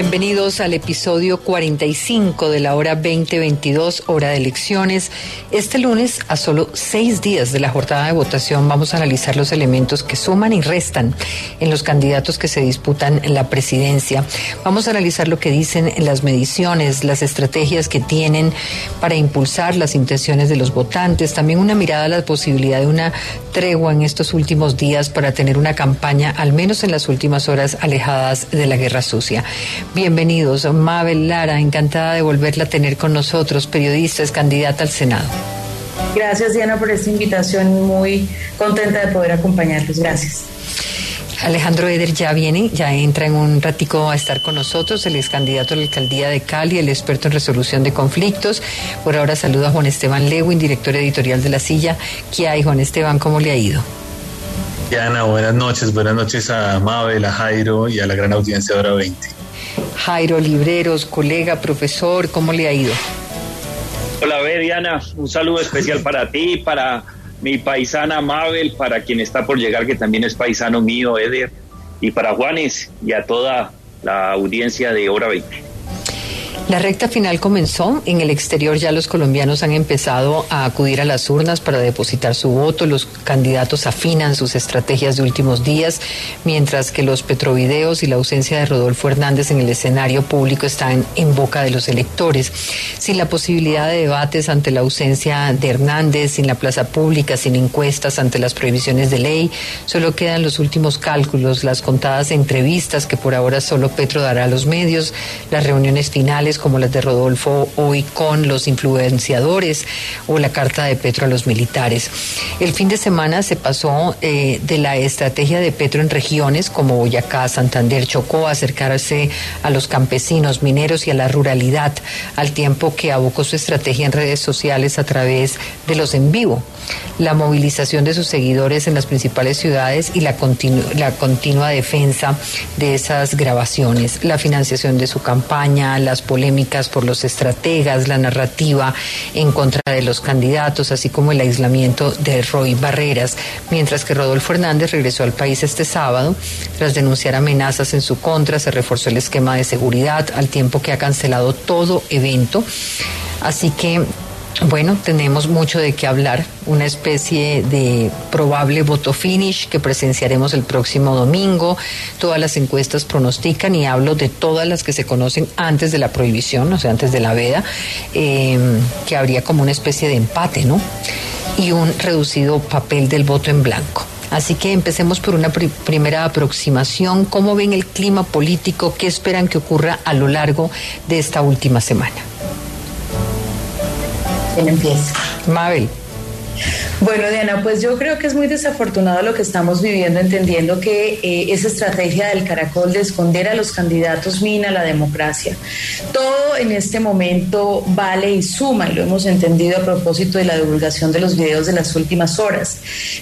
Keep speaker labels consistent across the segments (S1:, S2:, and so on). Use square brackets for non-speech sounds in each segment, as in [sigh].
S1: Bienvenidos al episodio 45 de la hora 2022, hora de elecciones. Este lunes, a solo seis días de la jornada de votación, vamos a analizar los elementos que suman y restan en los candidatos que se disputan la presidencia. Vamos a analizar lo que dicen las mediciones, las estrategias que tienen para impulsar las intenciones de los votantes, también una mirada a la posibilidad de una tregua en estos últimos días para tener una campaña, al menos en las últimas horas, alejadas de la guerra sucia. Bienvenidos, Mabel Lara, encantada de volverla a tener con nosotros, periodista, es candidata al Senado.
S2: Gracias, Diana, por esta invitación. Muy contenta de poder acompañarlos. Gracias.
S1: Alejandro Eder ya viene, ya entra en un ratico a estar con nosotros, el ex candidato a la alcaldía de Cali, el experto en resolución de conflictos. Por ahora saludo a Juan Esteban Lewin, director editorial de La Silla. ¿Qué hay, Juan Esteban? ¿Cómo le ha ido?
S3: Diana, buenas noches. Buenas noches a Mabel, a Jairo y a la gran audiencia de Hora 20.
S1: Jairo Libreros, colega, profesor, ¿cómo le ha ido?
S4: Hola, Diana, un saludo especial para ti, para mi paisana Mabel, para quien está por llegar, que también es paisano mío, Eder, y para Juanes y a toda la audiencia de Hora 20.
S1: La recta final comenzó. En el exterior ya los colombianos han empezado a acudir a las urnas para depositar su voto. Los candidatos afinan sus estrategias de últimos días, mientras que los petrovideos y la ausencia de Rodolfo Hernández en el escenario público están en boca de los electores. Sin la posibilidad de debates ante la ausencia de Hernández, sin la plaza pública, sin encuestas ante las prohibiciones de ley, solo quedan los últimos cálculos, las contadas entrevistas que por ahora solo Petro dará a los medios, las reuniones finales como las de Rodolfo hoy con los influenciadores o la carta de Petro a los militares. El fin de semana se pasó eh, de la estrategia de Petro en regiones como Boyacá, Santander, Chocó, acercarse a los campesinos, mineros y a la ruralidad, al tiempo que abocó su estrategia en redes sociales a través de los en vivo la movilización de sus seguidores en las principales ciudades y la, la continua defensa de esas grabaciones, la financiación de su campaña, las polémicas por los estrategas, la narrativa en contra de los candidatos, así como el aislamiento de Roy Barreras, mientras que Rodolfo Hernández regresó al país este sábado tras denunciar amenazas en su contra, se reforzó el esquema de seguridad al tiempo que ha cancelado todo evento. Así que bueno, tenemos mucho de qué hablar, una especie de probable voto finish que presenciaremos el próximo domingo. Todas las encuestas pronostican y hablo de todas las que se conocen antes de la prohibición, o sea, antes de la veda, em, que habría como una especie de empate, ¿no? Y un reducido papel del voto en blanco. Así que empecemos por una primera aproximación. ¿Cómo ven el clima político? ¿Qué esperan que ocurra a lo largo de esta última semana?
S2: ¿Quién empieza?
S1: Mabel.
S2: Bueno, Diana, pues yo creo que es muy desafortunado lo que estamos viviendo, entendiendo que eh, esa estrategia del caracol de esconder a los candidatos mina la democracia. Todo en este momento vale y suma, y lo hemos entendido a propósito de la divulgación de los videos de las últimas horas.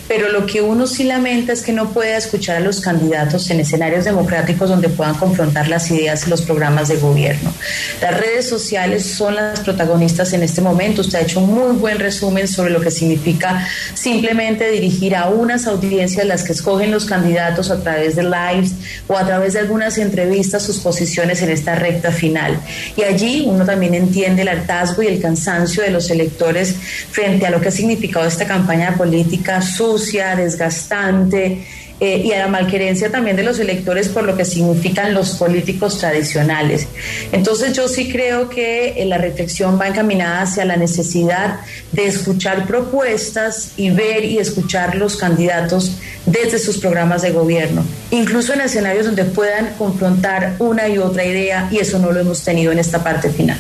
S2: Pero lo que uno sí lamenta es que no pueda escuchar a los candidatos en escenarios democráticos donde puedan confrontar las ideas y los programas de gobierno. Las redes sociales son las protagonistas en este momento. Usted ha hecho un muy buen resumen sobre lo que significa simplemente dirigir a unas audiencias las que escogen los candidatos a través de lives o a través de algunas entrevistas sus posiciones en esta recta final. Y allí uno también entiende el hartazgo y el cansancio de los electores frente a lo que ha significado esta campaña política sucia, desgastante eh, y a la malquerencia también de los electores por lo que significan los políticos tradicionales. Entonces yo sí creo que eh, la reflexión va encaminada hacia la necesidad de escuchar propuestas y ver y escuchar los candidatos desde sus programas de gobierno, incluso en escenarios donde puedan confrontar una y otra idea y eso no lo hemos tenido en esta parte final.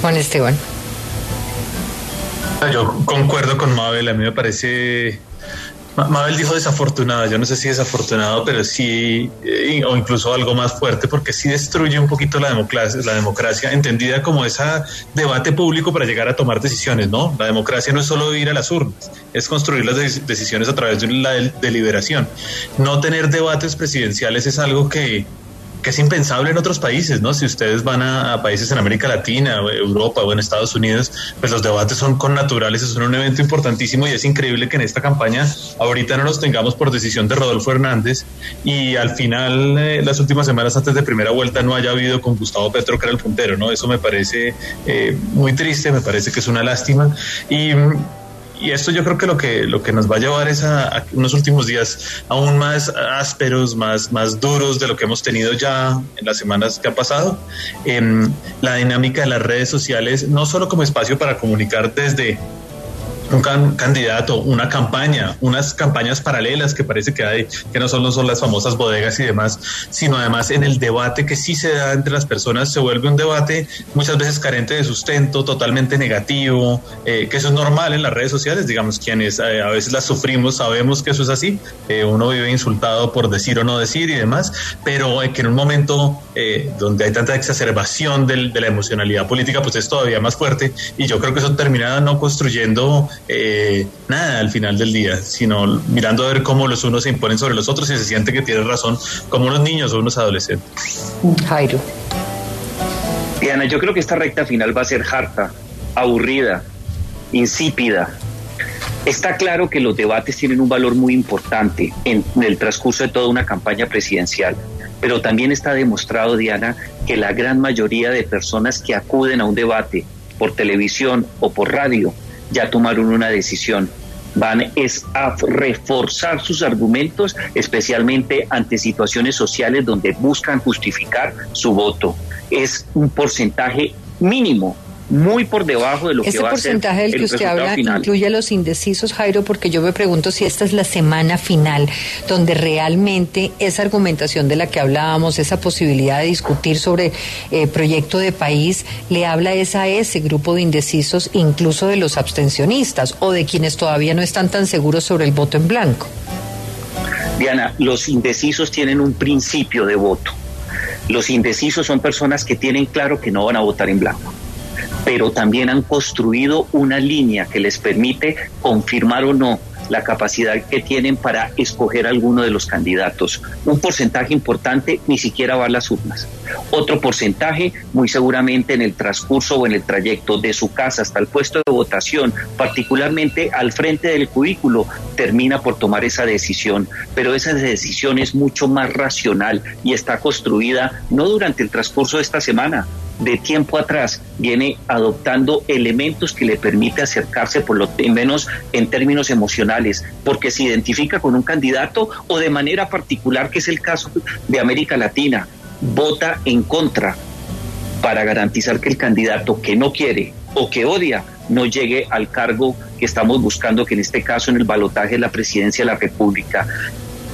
S1: Juan Esteban.
S3: Yo concuerdo con Mabel, a mí me parece Mabel dijo desafortunado, yo no sé si desafortunado, pero sí, eh, o incluso algo más fuerte, porque sí destruye un poquito la democracia, la democracia entendida como ese debate público para llegar a tomar decisiones, ¿no? La democracia no es solo ir a las urnas, es construir las decisiones a través de la deliberación. No tener debates presidenciales es algo que que es impensable en otros países, ¿no? Si ustedes van a, países en América Latina, Europa o en Estados Unidos, pues los debates son con naturales, es un evento importantísimo y es increíble que en esta campaña ahorita no los tengamos por decisión de Rodolfo Hernández y al final, eh, las últimas semanas antes de primera vuelta, no haya habido con Gustavo Petro, que era el puntero, ¿no? Eso me parece eh, muy triste, me parece que es una lástima y y esto yo creo que lo que lo que nos va a llevar es a, unos últimos días aún más ásperos, más, más duros de lo que hemos tenido ya en las semanas que ha pasado. en la dinámica de las redes sociales, no solo como espacio para comunicar desde un candidato, una campaña, unas campañas paralelas que parece que hay, que no solo son las famosas bodegas y demás, sino además en el debate que sí se da entre las personas, se vuelve un debate muchas veces carente de sustento, totalmente negativo, eh, que eso es normal en las redes sociales, digamos, quienes eh, a veces las sufrimos sabemos que eso es así, eh, uno vive insultado por decir o no decir y demás, pero que en un momento donde hay tanta exacerbación del, de la emocionalidad política, pues es todavía más fuerte y yo creo que eso termina no construyendo eh, nada al final del día, sino mirando a ver cómo los unos se imponen sobre los otros y se siente que tienen razón, como unos niños o unos adolescentes.
S1: Jairo.
S4: Diana, yo creo que esta recta final va a ser harta, aburrida, insípida. Está claro que los debates tienen un valor muy importante en, en el transcurso de toda una campaña presidencial, pero también está demostrado, Diana, que la gran mayoría de personas que acuden a un debate por televisión o por radio ya tomaron una decisión. Van es a reforzar sus argumentos, especialmente ante situaciones sociales donde buscan justificar su voto. Es un porcentaje mínimo muy por debajo de lo que va a ser.
S1: Ese porcentaje del que usted habla incluye a los indecisos, Jairo, porque yo me pregunto si esta es la semana final donde realmente esa argumentación de la que hablábamos, esa posibilidad de discutir sobre eh, proyecto de país, le habla es a ese grupo de indecisos, incluso de los abstencionistas o de quienes todavía no están tan seguros sobre el voto en blanco.
S4: Diana, los indecisos tienen un principio de voto. Los indecisos son personas que tienen claro que no van a votar en blanco pero también han construido una línea que les permite confirmar o no la capacidad que tienen para escoger alguno de los candidatos. Un porcentaje importante ni siquiera va a las urnas. Otro porcentaje, muy seguramente en el transcurso o en el trayecto de su casa hasta el puesto de votación, particularmente al frente del cubículo, termina por tomar esa decisión. Pero esa decisión es mucho más racional y está construida no durante el transcurso de esta semana, de tiempo atrás viene adoptando elementos que le permite acercarse por lo menos en términos emocionales, porque se identifica con un candidato o de manera particular, que es el caso de América Latina, vota en contra para garantizar que el candidato que no quiere o que odia no llegue al cargo que estamos buscando, que en este caso en el balotaje de la presidencia de la República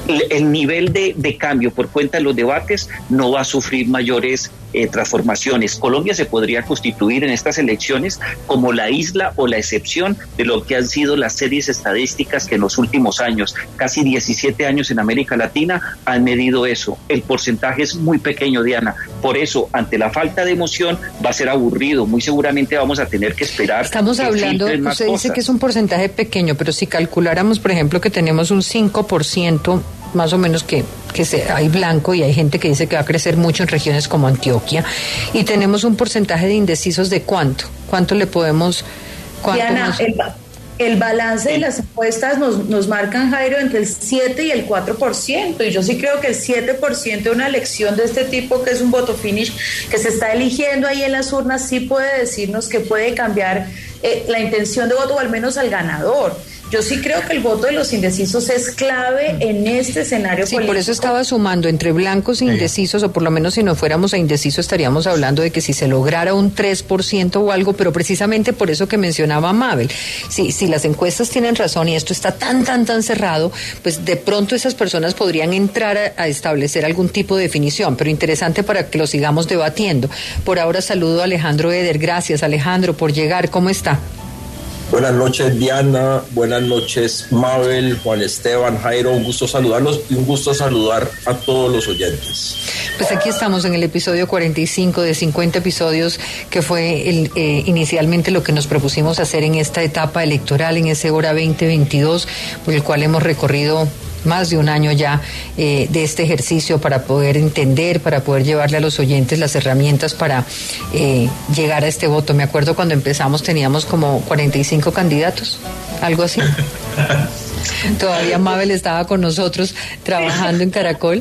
S4: el nivel de, de, cambio por cuenta de los debates no va a sufrir mayores eh, transformaciones. Colombia se podría constituir en estas elecciones como la isla o la excepción de lo que han sido las series estadísticas que en los últimos años, casi 17 años en América Latina, han medido eso. El porcentaje es muy pequeño, Diana. Por eso, ante la falta de emoción, va a ser aburrido. Muy seguramente vamos a tener que esperar.
S1: Estamos hablando, usted dice que es un porcentaje pequeño, pero si calculáramos, por ejemplo, que tenemos un 5% más o menos que, que se, hay blanco y hay gente que dice que va a crecer mucho en regiones como Antioquia. Y tenemos un porcentaje de indecisos de cuánto. ¿Cuánto le podemos...
S2: Diana, el, balance de las encuestas nos, nos marcan, Jairo, entre el 7 y el 4%. Y yo sí creo que el 7% de una elección de este tipo, que es un voto finish, que se está eligiendo ahí en las urnas, sí puede decirnos que puede cambiar eh, la intención de voto o al menos al ganador. Yo sí creo que el voto de los indecisos es clave en este escenario
S1: sí, por eso estaba sumando entre blancos e indecisos, o por lo menos si no fuéramos a indeciso estaríamos hablando de que si se lograra un 3% o algo, pero precisamente por eso que mencionaba Mabel. Si, si las encuestas tienen razón y esto está tan, tan, tan cerrado, pues de pronto esas personas podrían entrar a, a establecer algún tipo de definición, pero interesante para que lo sigamos debatiendo. Por ahora saludo a Alejandro Eder. Gracias, Alejandro, por llegar. ¿Cómo está?
S5: Buenas noches Diana, buenas noches Mabel, Juan Esteban, Jairo, un gusto saludarlos y un gusto saludar a todos los oyentes.
S1: Pues aquí estamos en el episodio 45 de 50 episodios que fue el, eh, inicialmente lo que nos propusimos hacer en esta etapa electoral, en ese hora 2022, por el cual hemos recorrido más de un año ya eh, de este ejercicio para poder entender, para poder llevarle a los oyentes las herramientas para eh, llegar a este voto. Me acuerdo cuando empezamos teníamos como 45 candidatos, algo así. [laughs] Todavía Mabel estaba con nosotros trabajando en Caracol,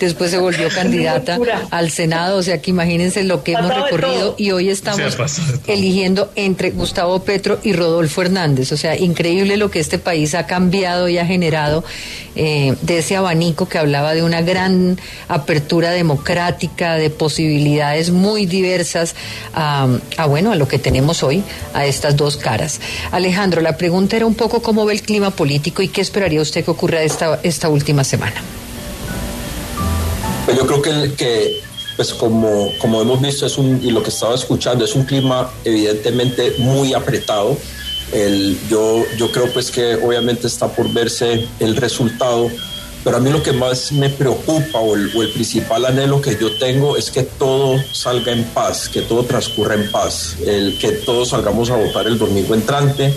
S1: después se volvió candidata al Senado, o sea que imagínense lo que hemos recorrido y hoy estamos eligiendo entre Gustavo Petro y Rodolfo Hernández, o sea, increíble lo que este país ha cambiado y ha generado eh, de ese abanico que hablaba de una gran apertura democrática, de posibilidades muy diversas a, a bueno, a lo que tenemos hoy, a estas dos caras. Alejandro, la pregunta era un poco cómo ve el clima político y qué esperaría usted que ocurra esta, esta última semana.
S5: Pues yo creo que, que pues como, como hemos visto es un, y lo que estaba escuchando es un clima evidentemente muy apretado. El, yo, yo creo pues que obviamente está por verse el resultado, pero a mí lo que más me preocupa o el, o el, principal anhelo que yo tengo es que todo salga en paz, que todo transcurra en paz, el, que todos salgamos a votar el domingo entrante,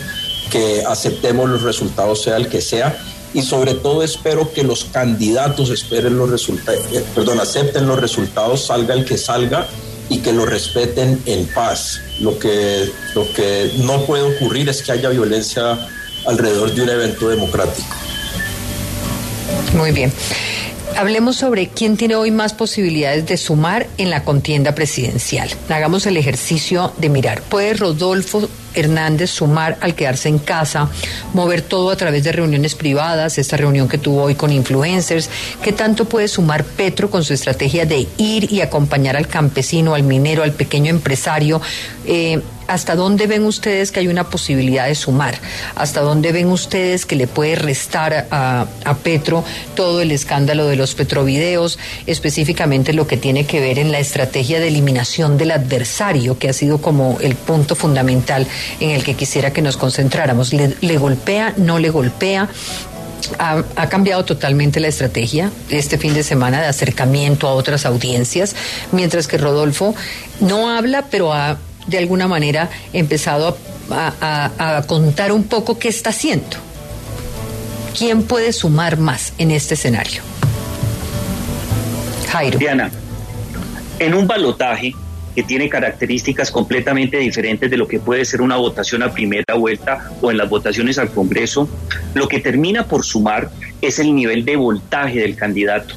S5: que aceptemos los resultados sea el que sea y sobre todo espero que los candidatos esperen los resultados, eh, perdón, acepten los resultados, salga el que salga y que lo respeten en paz. Lo que, lo que no puede ocurrir es que haya violencia alrededor de un evento democrático.
S1: Muy bien. Hablemos sobre quién tiene hoy más posibilidades de sumar en la contienda presidencial. Hagamos el ejercicio de mirar. ¿Puede Rodolfo Hernández sumar al quedarse en casa, mover todo a través de reuniones privadas, esta reunión que tuvo hoy con influencers? ¿Qué tanto puede sumar Petro con su estrategia de ir y acompañar al campesino, al minero, al pequeño empresario? Eh, ¿Hasta dónde ven ustedes que hay una posibilidad de sumar? ¿Hasta dónde ven ustedes que le puede restar a, Petro todo el escándalo de los petrovideos, específicamente lo que tiene que ver en la estrategia de eliminación del adversario, que ha sido como el punto fundamental en el que quisiera que nos concentráramos? ¿Le, le golpea? ¿No le golpea? Ha, ha, cambiado totalmente la estrategia este fin de semana de acercamiento a otras audiencias, mientras que Rodolfo no habla, pero ha de alguna manera empezado a, contar un poco qué está haciendo. ¿Quién puede sumar más en este escenario? Jairo.
S4: Diana, en un balotaje que tiene características completamente diferentes de lo que puede ser una votación a primera vuelta o en las votaciones al Congreso, lo que termina por sumar es el nivel de voltaje del candidato.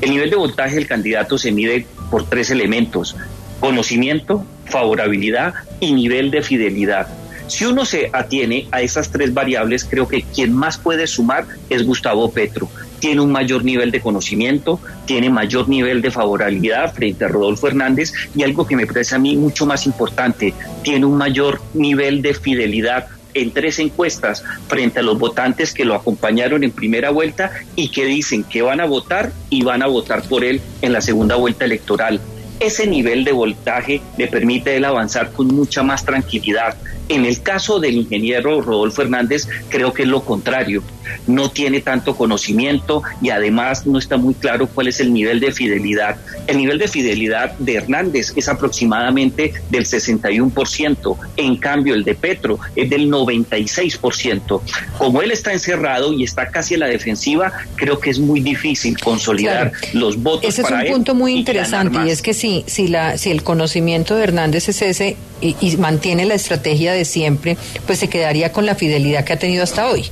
S4: El nivel de voltaje del candidato se mide por tres elementos, conocimiento, favorabilidad y nivel de fidelidad. Si uno se atiene a esas tres variables, creo que quien más puede sumar es Gustavo Petro. Tiene un mayor nivel de conocimiento, tiene mayor nivel de favorabilidad frente a Rodolfo Hernández y algo que me parece a mí mucho más importante, tiene un mayor nivel de fidelidad en tres encuestas frente a los votantes que lo acompañaron en primera vuelta y que dicen que van a votar y van a votar por él en la segunda vuelta electoral ese nivel de voltaje le permite él avanzar con mucha más tranquilidad. En el caso del ingeniero Rodolfo Hernández, creo que es lo contrario. No tiene tanto conocimiento y además no está muy claro cuál es el nivel de fidelidad. El nivel de fidelidad de Hernández es aproximadamente del 61%. En cambio, el de Petro es del 96%. Como él está encerrado y está casi a la defensiva, creo que es muy difícil consolidar claro. los votos
S1: ese
S4: para
S1: es un punto muy interesante y es que si, si, la, si el conocimiento de Hernández es ese y, y mantiene la estrategia de siempre, pues se quedaría con la fidelidad que ha tenido hasta hoy.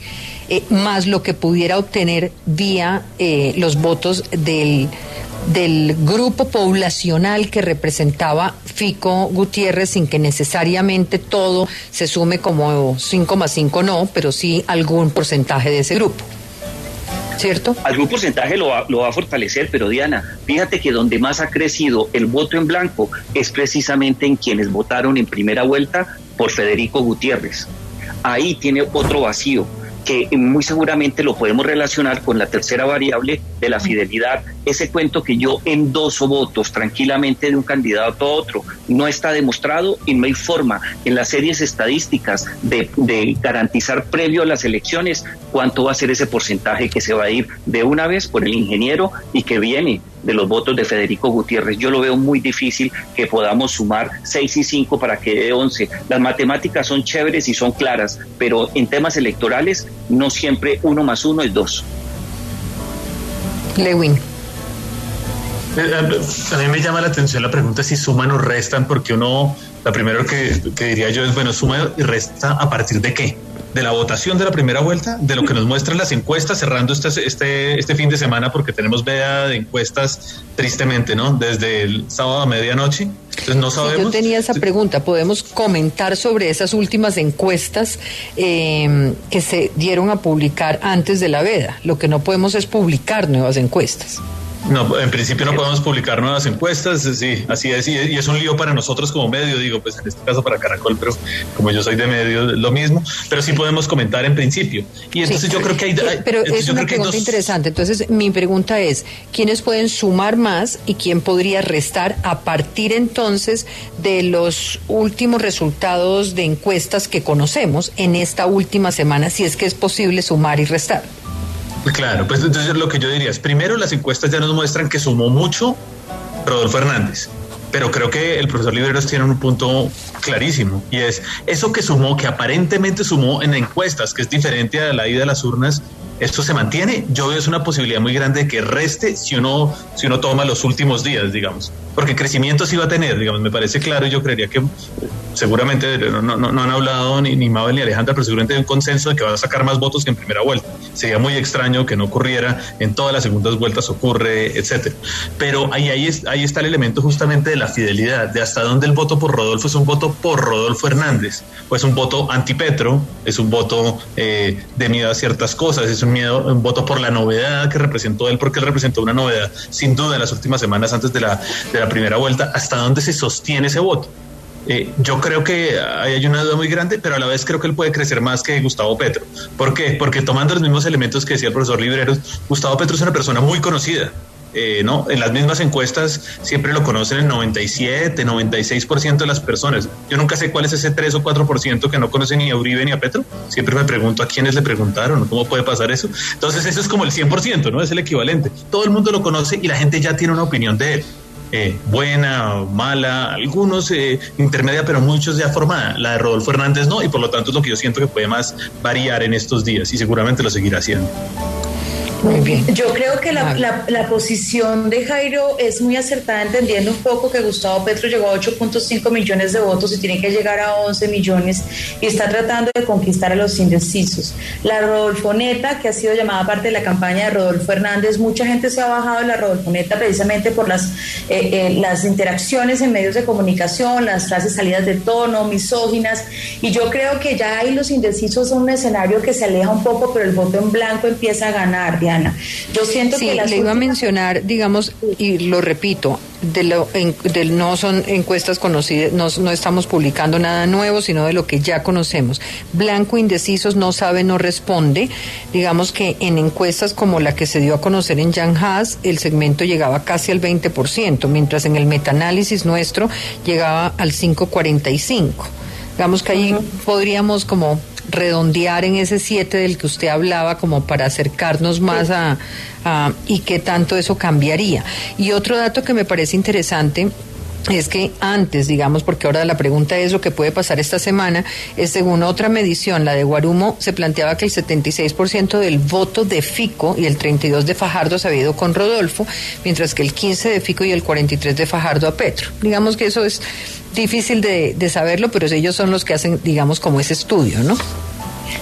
S1: Eh, más lo que pudiera obtener vía eh, los votos del, del grupo poblacional que representaba Fico Gutiérrez sin que necesariamente todo se sume como 5 más 5 no, pero sí algún porcentaje de ese grupo. ¿Cierto?
S4: Algún porcentaje lo va, lo va, a fortalecer, pero Diana, fíjate que donde más ha crecido el voto en blanco es precisamente en quienes votaron en primera vuelta por Federico Gutiérrez. Ahí tiene otro vacío que muy seguramente lo podemos relacionar con la tercera variable de la fidelidad ese cuento que yo endoso votos tranquilamente de un candidato a otro. No está demostrado y no hay forma en las series estadísticas de, de garantizar previo a las elecciones cuánto va a ser ese porcentaje que se va a ir de una vez por el ingeniero y que viene de los votos de Federico Gutiérrez. Yo lo veo muy difícil que podamos sumar 6 y 5 para que dé 11. Las matemáticas son chéveres y son claras, pero en temas electorales no siempre uno más uno es dos.
S1: Lewin. Eh,
S3: eh, a mí me llama la atención la pregunta si suman o restan, porque uno, la primero que, que diría yo es, bueno, suma y resta a partir de qué? De la votación de la primera vuelta, de lo que nos muestran las encuestas, cerrando este, este, este fin de semana, porque tenemos vea de encuestas tristemente, ¿no? Desde el sábado a medianoche. Entonces no sabemos.
S1: yo tenía esa pregunta. ¿Podemos comentar sobre esas últimas encuestas eh, que se dieron a publicar antes de la veda? Lo que no podemos es publicar nuevas encuestas.
S3: No, en principio no podemos publicar nuevas encuestas, sí, así es, y es un lío para nosotros como medio, digo, pues en este caso para Caracol, pero como yo soy de medio, lo mismo, pero sí podemos comentar en principio. Y entonces yo creo que hay...
S1: pero es una pregunta interesante, entonces mi pregunta es, ¿quiénes pueden sumar más y quién podría restar a partir entonces de los últimos resultados de encuestas que conocemos en esta última semana, si es que es posible sumar y restar?
S3: Claro, pues entonces lo que yo diría. Es, primero las encuestas ya nos muestran que sumó mucho Rodolfo Hernández, pero creo que el profesor Liberos tiene un punto clarísimo y es eso que sumó, que aparentemente sumó en encuestas, que es diferente a la ida de las urnas, esto se mantiene. Yo veo es una posibilidad muy grande de que reste si uno, si uno toma los últimos días, digamos. Porque crecimiento sí va a tener, digamos, me parece claro. Yo creería que seguramente no, no, han hablado ni, ni Mabel ni Alejandra, pero seguramente hay un consenso de que va a sacar más votos que en primera vuelta. Sería muy extraño que no ocurriera, en todas las segundas vueltas ocurre, etcétera. Pero ahí, ahí, ahí está el elemento justamente de la fidelidad, de hasta dónde el voto por Rodolfo es un voto por Rodolfo Hernández, o es un voto anti-Petro, es un voto eh, de miedo a ciertas cosas, es miedo, voto por la novedad que representó él, porque él representó una novedad, sin duda, en las últimas semanas antes de la, de la primera vuelta, hasta dónde se sostiene ese voto. Eh, yo creo que hay una duda muy grande, pero a la vez creo que él puede crecer más que Gustavo Petro. ¿Por qué? Porque tomando los mismos elementos que decía el profesor Libreros, Gustavo Petro es una persona muy conocida. Eh, ¿no? En las mismas encuestas siempre lo conocen el 97, 96% de las personas. Yo nunca sé cuál es ese 3 o 4% que no conocen ni a Uribe ni a Petro. Siempre me pregunto a quiénes le preguntaron, ¿cómo puede pasar eso? Entonces eso es como el 100%, ¿no? Es el equivalente. Todo el mundo lo conoce y la gente ya tiene una opinión de él. Eh, buena mala, algunos eh, intermedia, pero muchos ya formada. La de Rodolfo Hernández no, y por lo tanto es lo que yo siento que puede más variar en estos días y seguramente lo seguirá haciendo.
S2: Muy bien. Yo creo que la, la, posición de Jairo es muy acertada, entendiendo un poco que Gustavo Petro llegó a 8.5 millones de votos y tiene que llegar a 11 millones y está tratando de conquistar a los indecisos. La Rodolfoneta, que ha sido llamada parte de la campaña de Rodolfo Hernández, mucha gente se ha bajado de la Rodolfoneta precisamente por las, eh, eh, las interacciones en medios de comunicación, las frases salidas de tono, misóginas, y yo creo que ya ahí los indecisos son un escenario que se aleja un poco, pero el voto en blanco empieza a ganar. Yo siento
S1: sí,
S2: que
S1: le iba a mencionar, digamos, y lo repito, de lo, no son encuestas conocidas, no, no, estamos publicando nada nuevo, sino de lo que ya conocemos. Blanco indecisos no sabe, no responde. Digamos que en encuestas como la que se dio a conocer en Jan Haas, el segmento llegaba casi al 20%, mientras en el metaanálisis nuestro llegaba al 5,45%. Digamos que ahí podríamos como redondear en ese 7 del que usted hablaba como para acercarnos más a, y qué tanto eso cambiaría. Y otro dato que me parece interesante es que antes, digamos, porque ahora la pregunta es lo que puede pasar esta semana, es según otra medición, la de Guarumo, se planteaba que el 76% del voto de Fico y el 32% de Fajardo se había ido con Rodolfo, mientras que el 15% de Fico y el 43% de Fajardo a Petro. Digamos que eso es difícil de, de saberlo, pero ellos son los que hacen, digamos, como ese estudio, ¿no?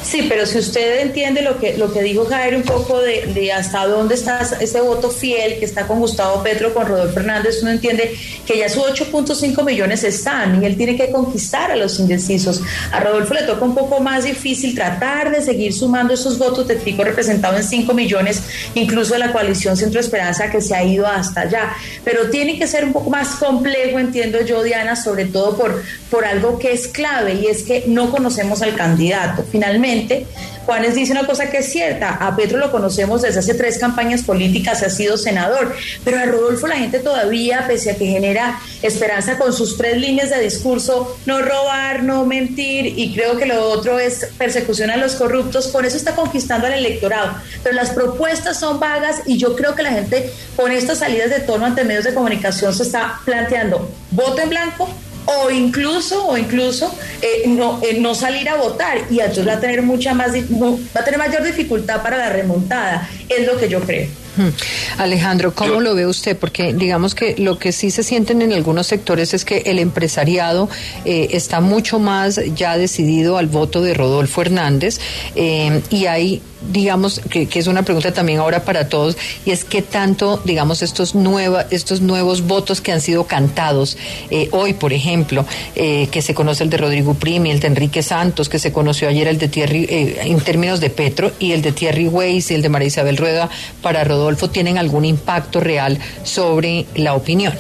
S2: Sí, pero si usted entiende lo que, lo que dijo Jair un poco de, hasta dónde está ese voto fiel que está con Gustavo Petro, con Rodolfo Fernández, uno entiende que ya sus 8.5 millones están y él tiene que conquistar a los indecisos. A Rodolfo le toca un poco más difícil tratar de seguir sumando esos votos de Fico representado en 5 millones, incluso de la coalición Centro Esperanza que se ha ido hasta allá. Pero tiene que ser un poco más complejo, entiendo yo, Diana, sobre todo por, por algo que es clave y es que no conocemos al candidato. Finalmente, Juanes dice una cosa que es cierta, a Petro lo conocemos desde hace tres campañas políticas, ha sido senador, pero a Rodolfo la gente todavía, pese a que genera esperanza con sus tres líneas de discurso, no robar, no mentir, y creo que lo otro es persecución a los corruptos, por eso está conquistando al electorado. Pero las propuestas son vagas y yo creo que la gente con estas salidas de tono ante medios de comunicación se está planteando voto en blanco o incluso o incluso eh, no, eh, no salir a votar y entonces va a tener mucha más va a tener mayor dificultad para la remontada es lo que yo creo
S1: Hmm. Alejandro, ¿cómo lo ve usted? Porque digamos que lo que sí se sienten en algunos sectores es que el empresariado eh, está mucho más ya decidido al voto de Rodolfo Hernández eh, y hay digamos que, es una pregunta también ahora para todos y es qué tanto digamos estos nueva, estos nuevos votos que han sido cantados eh, hoy por ejemplo que se conoce el de Rodrigo Primi el de Enrique Santos que se conoció ayer el de Thierry en términos de Petro y el de Thierry Weiss y el de María Isabel Rueda para Rodolfo, tienen algún impacto real sobre la opinión?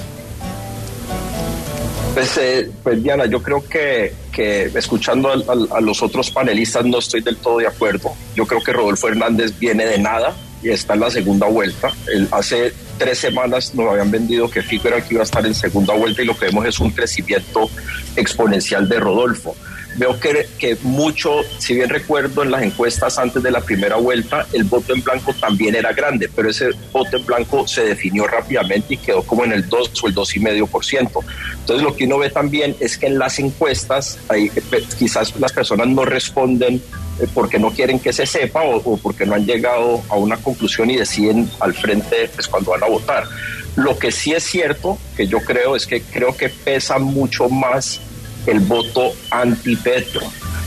S5: Pues, eh, pues Diana, yo creo que, que escuchando a, los otros panelistas no estoy del todo de acuerdo. Yo creo que Rodolfo Hernández viene de nada y está en la segunda vuelta. hace tres semanas nos habían vendido que Fico era que iba a estar en segunda vuelta y lo que vemos es un crecimiento exponencial de Rodolfo veo que, que mucho, si bien recuerdo en las encuestas antes de la primera vuelta, el voto en blanco también era grande, pero ese voto en blanco se definió rápidamente y quedó como en el 2 o el 2,5%. Entonces lo que uno ve también es que en las encuestas hay, eh, quizás las personas no responden eh, porque no quieren que se sepa o, o, porque no han llegado a una conclusión y deciden al frente pues, cuando van a votar. Lo que sí es cierto, que yo creo, es que creo que pesa mucho más el voto anti-Petro.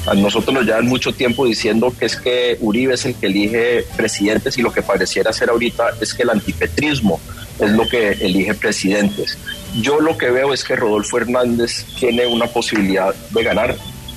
S5: A nosotros nos llevan mucho tiempo diciendo que es que Uribe es el que elige presidentes y lo que pareciera ser ahorita es que el antipetrismo es lo que elige presidentes. Yo lo que veo es que Rodolfo Hernández tiene una posibilidad de ganar.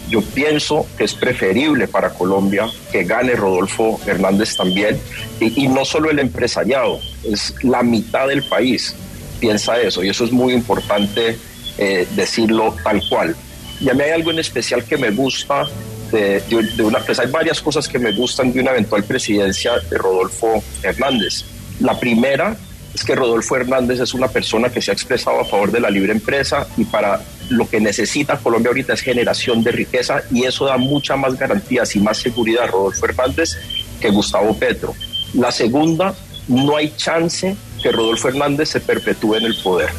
S5: Yo pienso que es preferible para Colombia que gane Rodolfo Hernández también. Y, no solo el empresariado, es la mitad del país piensa eso. Y eso es muy importante eh, decirlo tal cual. Y a mí hay algo en especial que me gusta de, una, pues hay varias cosas que me gustan de una eventual presidencia de Rodolfo Hernández. La primera es que Rodolfo Hernández es una persona que se ha expresado a favor de la libre empresa y para lo que necesita Colombia ahorita es generación de riqueza y eso da mucha más garantías y más seguridad a Rodolfo Hernández que Gustavo Petro. La segunda, no hay chance que Rodolfo Hernández se perpetúe en el poder.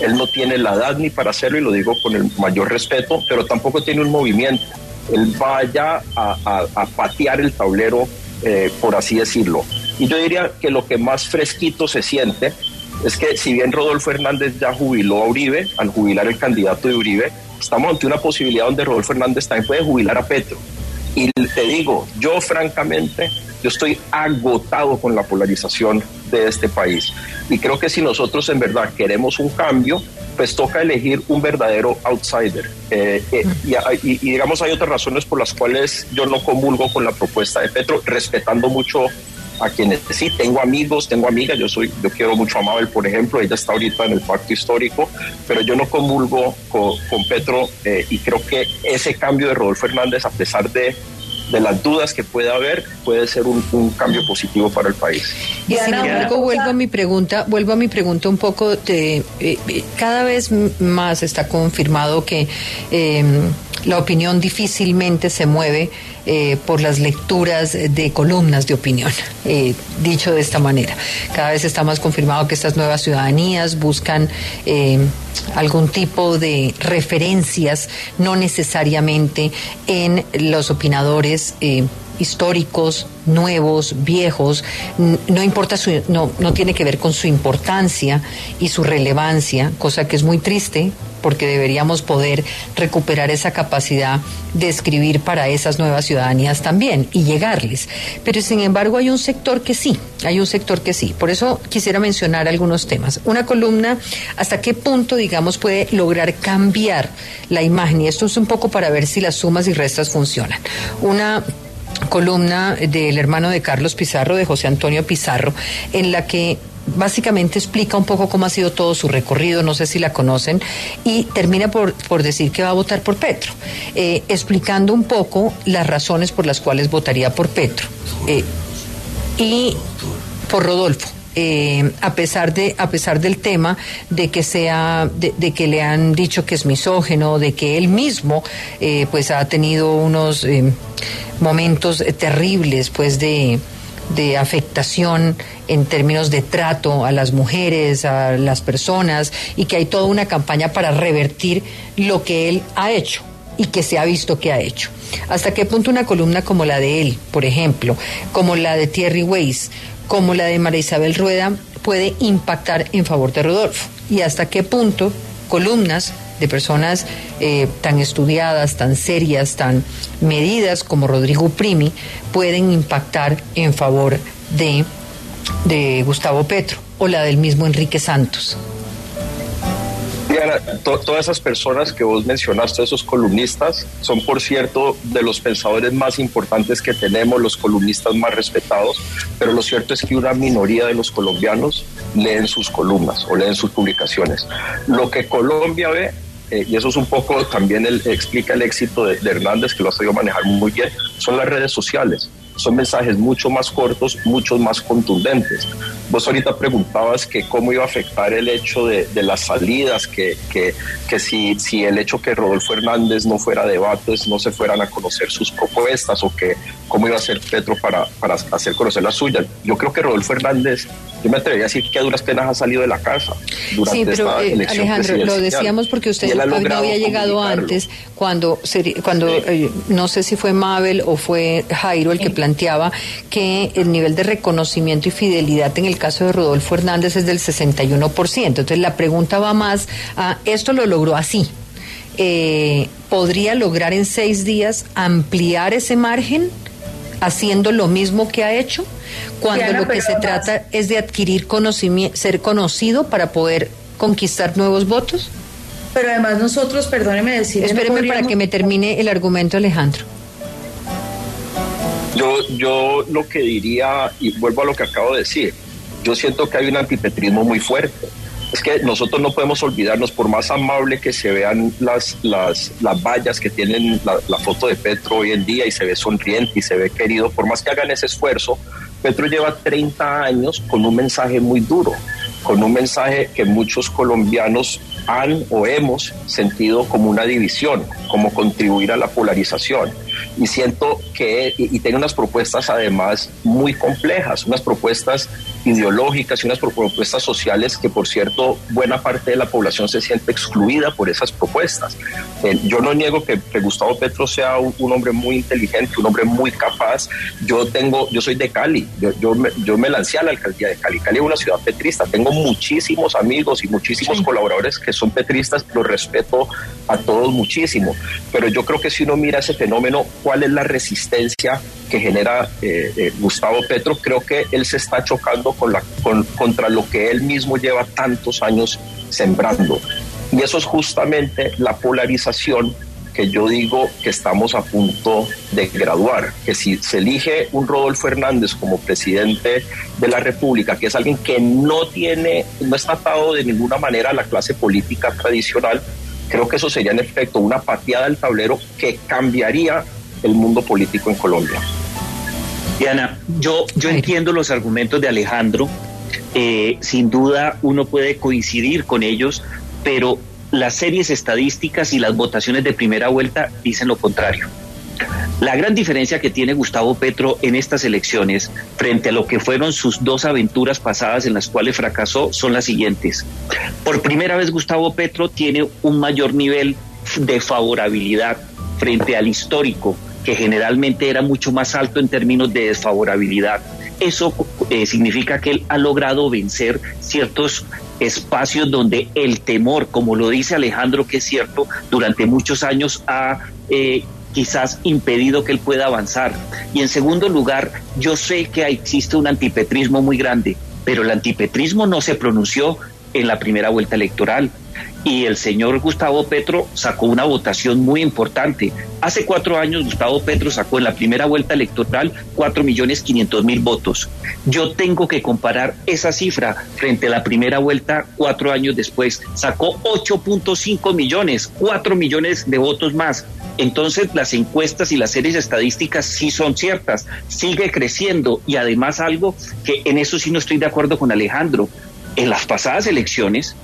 S5: Él no tiene la edad ni para hacerlo y lo digo con el mayor respeto, pero tampoco tiene un movimiento. Él vaya a, a, patear el tablero, eh, por así decirlo. Y yo diría que lo que más fresquito se siente es que si bien Rodolfo Hernández ya jubiló a Uribe, al jubilar el candidato de Uribe, estamos ante una posibilidad donde Rodolfo Hernández también puede jubilar a Petro. Y te digo, yo francamente, yo estoy agotado con la polarización de este país. Y creo que si nosotros en verdad queremos un cambio, pues toca elegir un verdadero outsider. Eh, eh, y, digamos, hay otras razones por las cuales yo no comulgo con la propuesta de Petro, respetando mucho a quienes sí, tengo amigos, tengo amigas, yo soy, yo quiero mucho a Mabel, por ejemplo, ella está ahorita en el pacto histórico, pero yo no comulgo con, Petro eh, y creo que ese cambio de Rodolfo Hernández, a pesar de de las dudas que pueda haber, puede ser un, cambio positivo para el país.
S1: Y sin embargo, vuelvo a mi pregunta, vuelvo a mi pregunta un poco de eh, eh, cada vez más está confirmado que eh, la opinión difícilmente se mueve eh, por las lecturas de columnas de opinión, eh, dicho de esta manera. Cada vez está más confirmado que estas nuevas ciudadanías buscan eh, algún tipo de referencias, no necesariamente en los opinadores históricos, nuevos, viejos, no importa su, no, no tiene que ver con su importancia y su relevancia, cosa que es muy triste porque deberíamos poder recuperar esa capacidad de escribir para esas nuevas ciudadanías también y llegarles. Pero sin embargo hay un sector que sí, hay un sector que sí. Por eso quisiera mencionar algunos temas. Una columna, hasta qué punto, digamos, puede lograr cambiar la imagen. Y esto es un poco para ver si las sumas y restas funcionan. Una columna del hermano de Carlos Pizarro, de José Antonio Pizarro, en la que básicamente explica un poco cómo ha sido todo su recorrido, no sé si la conocen, y termina por, por decir que va a votar por Petro, eh, explicando un poco las razones por las cuales votaría por Petro eh, y por Rodolfo. Eh, a pesar de a pesar del tema de que sea de, que le han dicho que es misógeno de que él mismo pues ha tenido unos momentos terribles pues de de afectación en términos de trato a las mujeres, a las personas, y que hay toda una campaña para revertir lo que él ha hecho y que se ha visto que ha hecho. ¿Hasta qué punto una columna como la de él, por ejemplo, como la de Thierry Weiss, como la de María Isabel Rueda, puede impactar en favor de Rodolfo? ¿Y hasta qué punto columnas de personas eh, tan estudiadas, tan serias, tan medidas como Rodrigo Primi pueden impactar en favor de, Gustavo Petro o la del mismo Enrique Santos.
S5: Diana, todas esas personas que vos mencionaste, esos columnistas, son por cierto de los pensadores más importantes que tenemos, los columnistas más respetados, pero lo cierto es que una minoría de los colombianos leen sus columnas o leen sus publicaciones. Lo que Colombia ve eh, y eso es un poco también el, explica el éxito de, de, Hernández, que lo ha sabido manejar muy bien, son las redes sociales. Son mensajes mucho más cortos, mucho más contundentes. Vos ahorita preguntabas que cómo iba a afectar el hecho de, de las salidas, que, que, que, si, si el hecho que Rodolfo Hernández no fuera debates, no se fueran a conocer sus propuestas o que cómo iba a ser Petro para, para hacer conocer las suyas. Yo creo que Rodolfo Hernández yo me atrevería a decir que a duras penas ha salido de la casa durante sí, pero,
S1: eh, Alejandro, lo decíamos porque usted no había llegado antes cuando, cuando eh, no sé si fue Mabel o fue Jairo el que planteaba que el nivel de reconocimiento y fidelidad en el caso de Rodolfo Hernández es del 61%. Entonces la pregunta va más a, esto lo logró así. Eh, ¿Podría lograr en seis días ampliar ese margen haciendo lo mismo que ha hecho? cuando lo que se trata es de adquirir conocimiento, ser conocido para poder conquistar nuevos votos?
S2: Pero además nosotros, perdóneme decir...
S1: Espéreme para que me termine el argumento, Alejandro.
S5: Yo, yo lo que diría, y vuelvo a lo que acabo de decir, yo siento que hay un antipetrismo muy fuerte. Es que nosotros no podemos olvidarnos, por más amable que se vean las, las, las vallas que tienen la, la foto de Petro hoy en día y se ve sonriente y se ve querido, por más que hagan ese esfuerzo, Petro lleva 30 años con un mensaje muy duro, con un mensaje que muchos colombianos han o hemos sentido como una división, como contribuir a la polarización y siento que, y, tiene unas propuestas además muy complejas, unas propuestas ideológicas y unas propuestas sociales que por cierto buena parte de la población se siente excluida por esas propuestas. Eh, yo no niego que, Gustavo Petro sea un, hombre muy inteligente, un hombre muy capaz. Yo tengo, yo soy de Cali, yo, me, yo me lancé a la alcaldía de Cali. Cali es una ciudad petrista, tengo muchísimos amigos y muchísimos colaboradores que son petristas, los respeto a todos muchísimo, pero yo creo que si uno mira ese fenómeno, cuál es la resistencia que genera eh, eh, Gustavo Petro, creo que él se está chocando con la, contra lo que él mismo lleva tantos años sembrando. Y eso es justamente la polarización que yo digo que estamos a punto de graduar, que si se elige un Rodolfo Hernández como presidente de la República, que es alguien que no tiene, no está atado de ninguna manera a la clase política tradicional, creo que eso sería en efecto una pateada al tablero que cambiaría el mundo político en Colombia.
S4: Diana, yo, yo entiendo los argumentos de Alejandro, eh, sin duda uno puede coincidir con ellos, pero las series estadísticas y las votaciones de primera vuelta dicen lo contrario. La gran diferencia que tiene Gustavo Petro en estas elecciones frente a lo que fueron sus dos aventuras pasadas en las cuales fracasó son las siguientes. Por primera vez Gustavo Petro tiene un mayor nivel de favorabilidad frente al histórico que generalmente era mucho más alto en términos de desfavorabilidad. Eso eh, significa que él ha logrado vencer ciertos espacios donde el temor, como lo dice Alejandro, que es cierto, durante muchos años ha eh, quizás impedido que él pueda avanzar. Y en segundo lugar, yo sé que existe un antipetrismo muy grande, pero el antipetrismo no se pronunció en la primera vuelta electoral y el señor Gustavo Petro sacó una votación muy importante. Hace cuatro años Gustavo Petro sacó en la primera vuelta electoral cuatro millones quinientos mil votos. Yo tengo que comparar esa cifra frente a la primera vuelta cuatro años después. Sacó 8.5 millones, cuatro millones de votos más. Entonces las encuestas y las series estadísticas sí son ciertas, sigue creciendo y además algo que en eso sí no estoy de acuerdo con Alejandro. En las pasadas elecciones,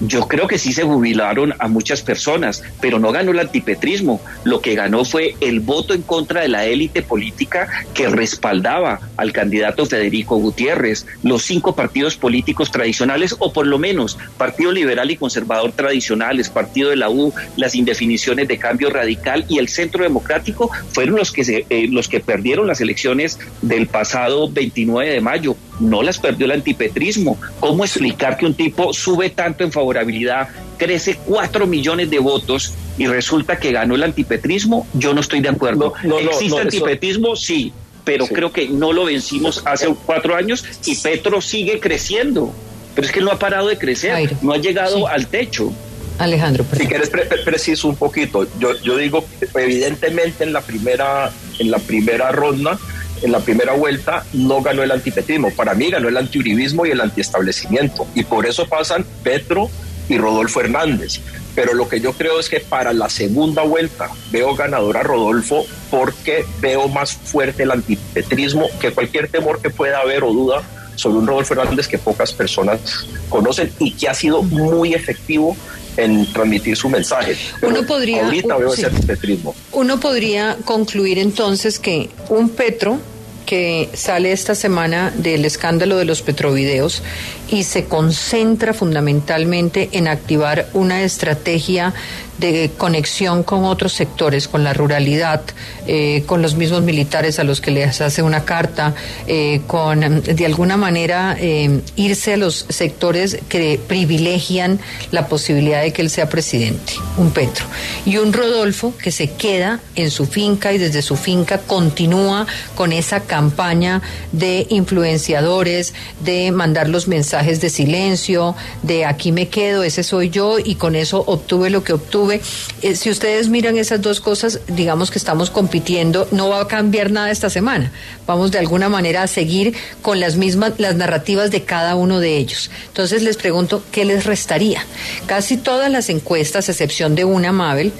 S4: yo creo que sí se jubilaron a muchas personas, pero no ganó el antipetrismo. Lo que ganó fue el voto en contra de la élite política que respaldaba al candidato Federico Gutiérrez, los cinco partidos políticos tradicionales, o por lo menos Partido Liberal y Conservador tradicionales, Partido de la U, las indefiniciones de cambio radical y el Centro Democrático fueron los que, se, eh, los que perdieron las elecciones del pasado 29 de mayo. No las perdió el antipetrismo. ¿Cómo explicar que un tipo sube tanto en favorabilidad, crece cuatro millones de votos y resulta que ganó el antipetrismo, yo no estoy de acuerdo. ¿Existe antipetrismo? Sí, pero creo que no lo vencimos hace cuatro años y Petro sigue creciendo. Pero es que no ha parado de crecer, no ha llegado al techo.
S1: Alejandro,
S5: si quieres preciso un poquito, yo, yo digo evidentemente en la primera en la primera ronda en la primera vuelta no ganó el antipetrismo, para mí ganó el antiuribismo y el antiestablecimiento. Y por eso pasan Petro y Rodolfo Hernández. Pero lo que yo creo es que para la segunda vuelta veo ganador a Rodolfo porque veo más fuerte el antipetrismo que cualquier temor que pueda haber o duda sobre un Rodolfo Hernández que pocas personas conocen y que ha sido muy efectivo en transmitir su mensaje.
S1: uno podría,
S5: ahorita veo ese antipetrismo.
S1: Uno podría concluir entonces que un Petro que sale esta semana del escándalo de los petrovideos y se concentra fundamentalmente en activar una estrategia de conexión con otros sectores, con la ruralidad, eh, con los mismos militares a los que les hace una carta, eh, con de alguna manera eh, irse a los sectores que privilegian la posibilidad de que él sea presidente, un Petro. Y un Rodolfo que se queda en su finca y desde su finca continúa con esa campaña de influenciadores, de mandar los mensajes de silencio, de aquí me quedo, ese soy yo y con eso obtuve lo que obtuve eh, si ustedes miran esas dos cosas, digamos que estamos compitiendo, no va a cambiar nada esta semana. Vamos de alguna manera a seguir con las mismas, las narrativas de cada uno de ellos. Entonces les pregunto, ¿qué les restaría? Casi todas las encuestas, a excepción de una, Mabel,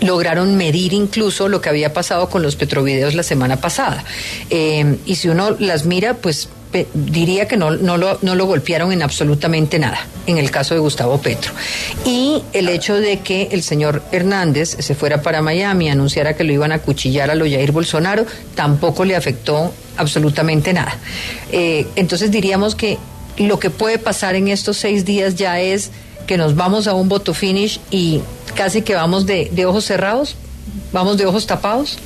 S1: lograron medir incluso lo que había pasado con los petrovideos la semana pasada. Eh, y si uno las mira, pues diría que no, no, lo, no lo golpearon en absolutamente nada, en el caso de Gustavo Petro. Y el hecho de que el señor Hernández se fuera para Miami, anunciara que lo iban a cuchillar a lo Jair Bolsonaro, tampoco le afectó absolutamente nada. Eh, entonces diríamos que lo que puede pasar en estos seis días ya es que nos vamos a un voto finish y casi que vamos de, de ojos cerrados, vamos de ojos tapados.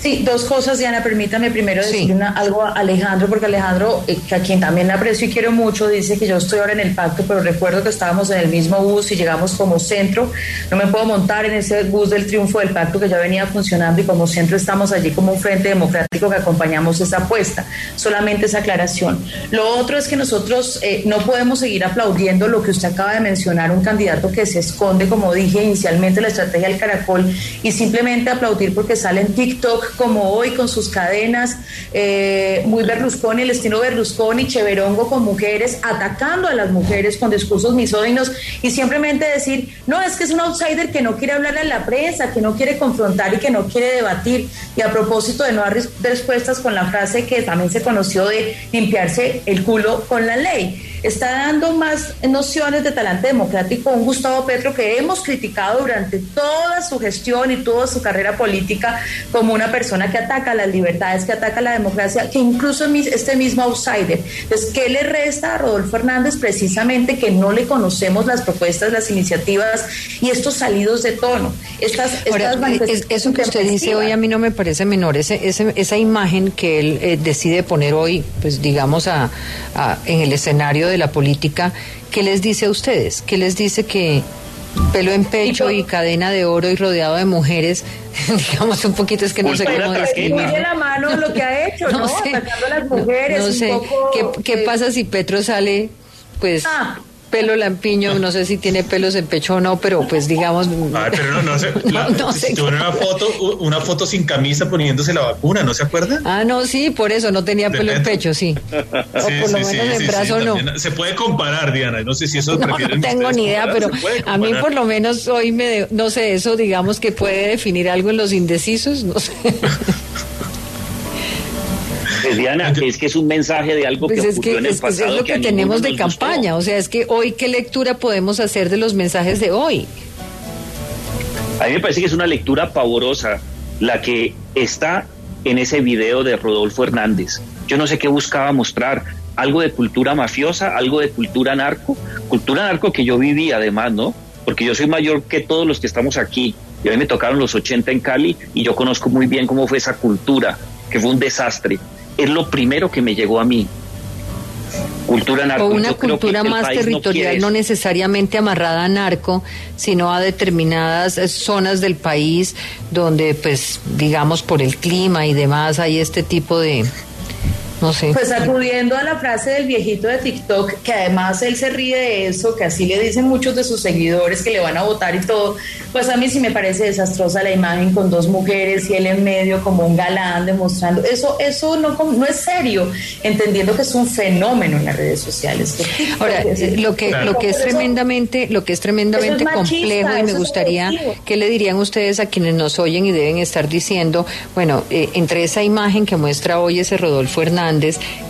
S2: Sí, dos cosas, Diana. Permítame primero decir algo a Alejandro, porque Alejandro, eh, a quien también aprecio y quiero mucho, dice que yo estoy ahora en el pacto, pero recuerdo que estábamos en el mismo bus y llegamos como centro. No me puedo montar en ese bus del triunfo del pacto que ya venía funcionando y como centro estamos allí como un frente democrático que acompañamos esa apuesta. Solamente esa aclaración. Lo otro es que nosotros eh, no podemos seguir aplaudiendo lo que usted acaba de mencionar, un candidato que se esconde, como dije inicialmente, la estrategia del caracol y simplemente aplaudir porque sale en TikTok como hoy con sus cadenas, eh, muy Berlusconi, el estilo Berlusconi, Cheverongo con mujeres, atacando a las mujeres con discursos misóginos y simplemente decir, no, es que es un outsider que no quiere hablar a la prensa, que no quiere confrontar y que no quiere debatir. Y a propósito de no dar respuestas con la frase que también se conoció de limpiarse el culo con la ley está dando más nociones de talante democrático un Gustavo Petro que hemos criticado durante toda su gestión y toda su carrera política como una persona que ataca las libertades, que ataca la democracia, que incluso este mismo outsider. Entonces, ¿qué le resta a Rodolfo Hernández? Precisamente que no le conocemos las propuestas, las iniciativas y estos salidos de tono. Estas,
S1: eso que usted dice hoy a mí no me parece menor, ese, esa imagen que él eh, decide poner hoy, pues digamos, a, en el escenario de la política, ¿qué les dice a ustedes? ¿Qué les dice que pelo en pecho y, cadena de oro y rodeado de mujeres, [laughs] digamos un poquito es que no sé cómo
S2: describirlo. la mano lo que ha hecho, [laughs] ¿no? Atacando a las mujeres.
S1: No, sé, ¿Qué, ¿qué, pasa si Petro sale, pues... Ah pelo lampiño, no sé si tiene pelos en pecho o no, pero pues digamos...
S3: Ay, pero no, no sé. [laughs] La,
S1: No,
S3: una foto, una foto sin camisa poniéndose la vacuna, ¿no se acuerda?
S1: Ah, no, sí, por eso no tenía pelo en pecho, sí. [laughs] O
S3: Sí,
S1: por lo menos
S3: sí,
S1: en brazo no.
S3: Se puede comparar, Diana. No sé si eso [laughs]
S1: No, no tengo ni idea,
S3: comparar,
S1: pero
S3: se
S1: a mí por lo menos hoy me, de- no sé, eso digamos que puede definir algo en los indecisos, no sé.
S4: Pues, Diana, es que es un mensaje de algo
S1: Pues
S4: que
S1: es
S4: ocurrió
S1: que
S4: en el
S1: es, que es
S4: pasado
S1: lo que, tenemos de
S4: gustó.
S1: campaña, o sea, es que hoy qué lectura podemos hacer de los mensajes de hoy.
S4: A mí me parece que es una lectura pavorosa la que está en ese video de Rodolfo Hernández. Yo no sé qué buscaba mostrar, algo de cultura mafiosa, algo de cultura narco, cultura narco que yo viví además, ¿no? Porque yo soy mayor que todos los que estamos aquí. Y a mí me tocaron los 80 en Cali y yo conozco muy bien cómo fue esa cultura, que fue un desastre. Es lo primero que me llegó a mí. Cultura narco.
S1: O una
S4: Yo
S1: cultura más
S4: no
S1: territorial, no,
S4: eso.
S1: necesariamente amarrada a narco, sino a determinadas eh, zonas del país donde, pues, digamos, por el clima y demás, hay este tipo de, no sé.
S2: Pues acudiendo a la frase del viejito de TikTok, que además él se ríe de eso, que así le dicen muchos de sus seguidores que le van a votar y todo, pues a mí sí me parece desastrosa la imagen con dos mujeres y él en medio como un galán demostrando. Eso, eso no, no es serio, entendiendo que es un fenómeno en las redes sociales.
S1: Ahora, eh, lo que, lo que es tremendamente, lo que es tremendamente
S2: es machista,
S1: complejo y me gustaría. ¿qué le dirían ustedes a quienes nos oyen y deben estar diciendo, bueno, eh, entre esa imagen que muestra hoy ese Rodolfo Hernández,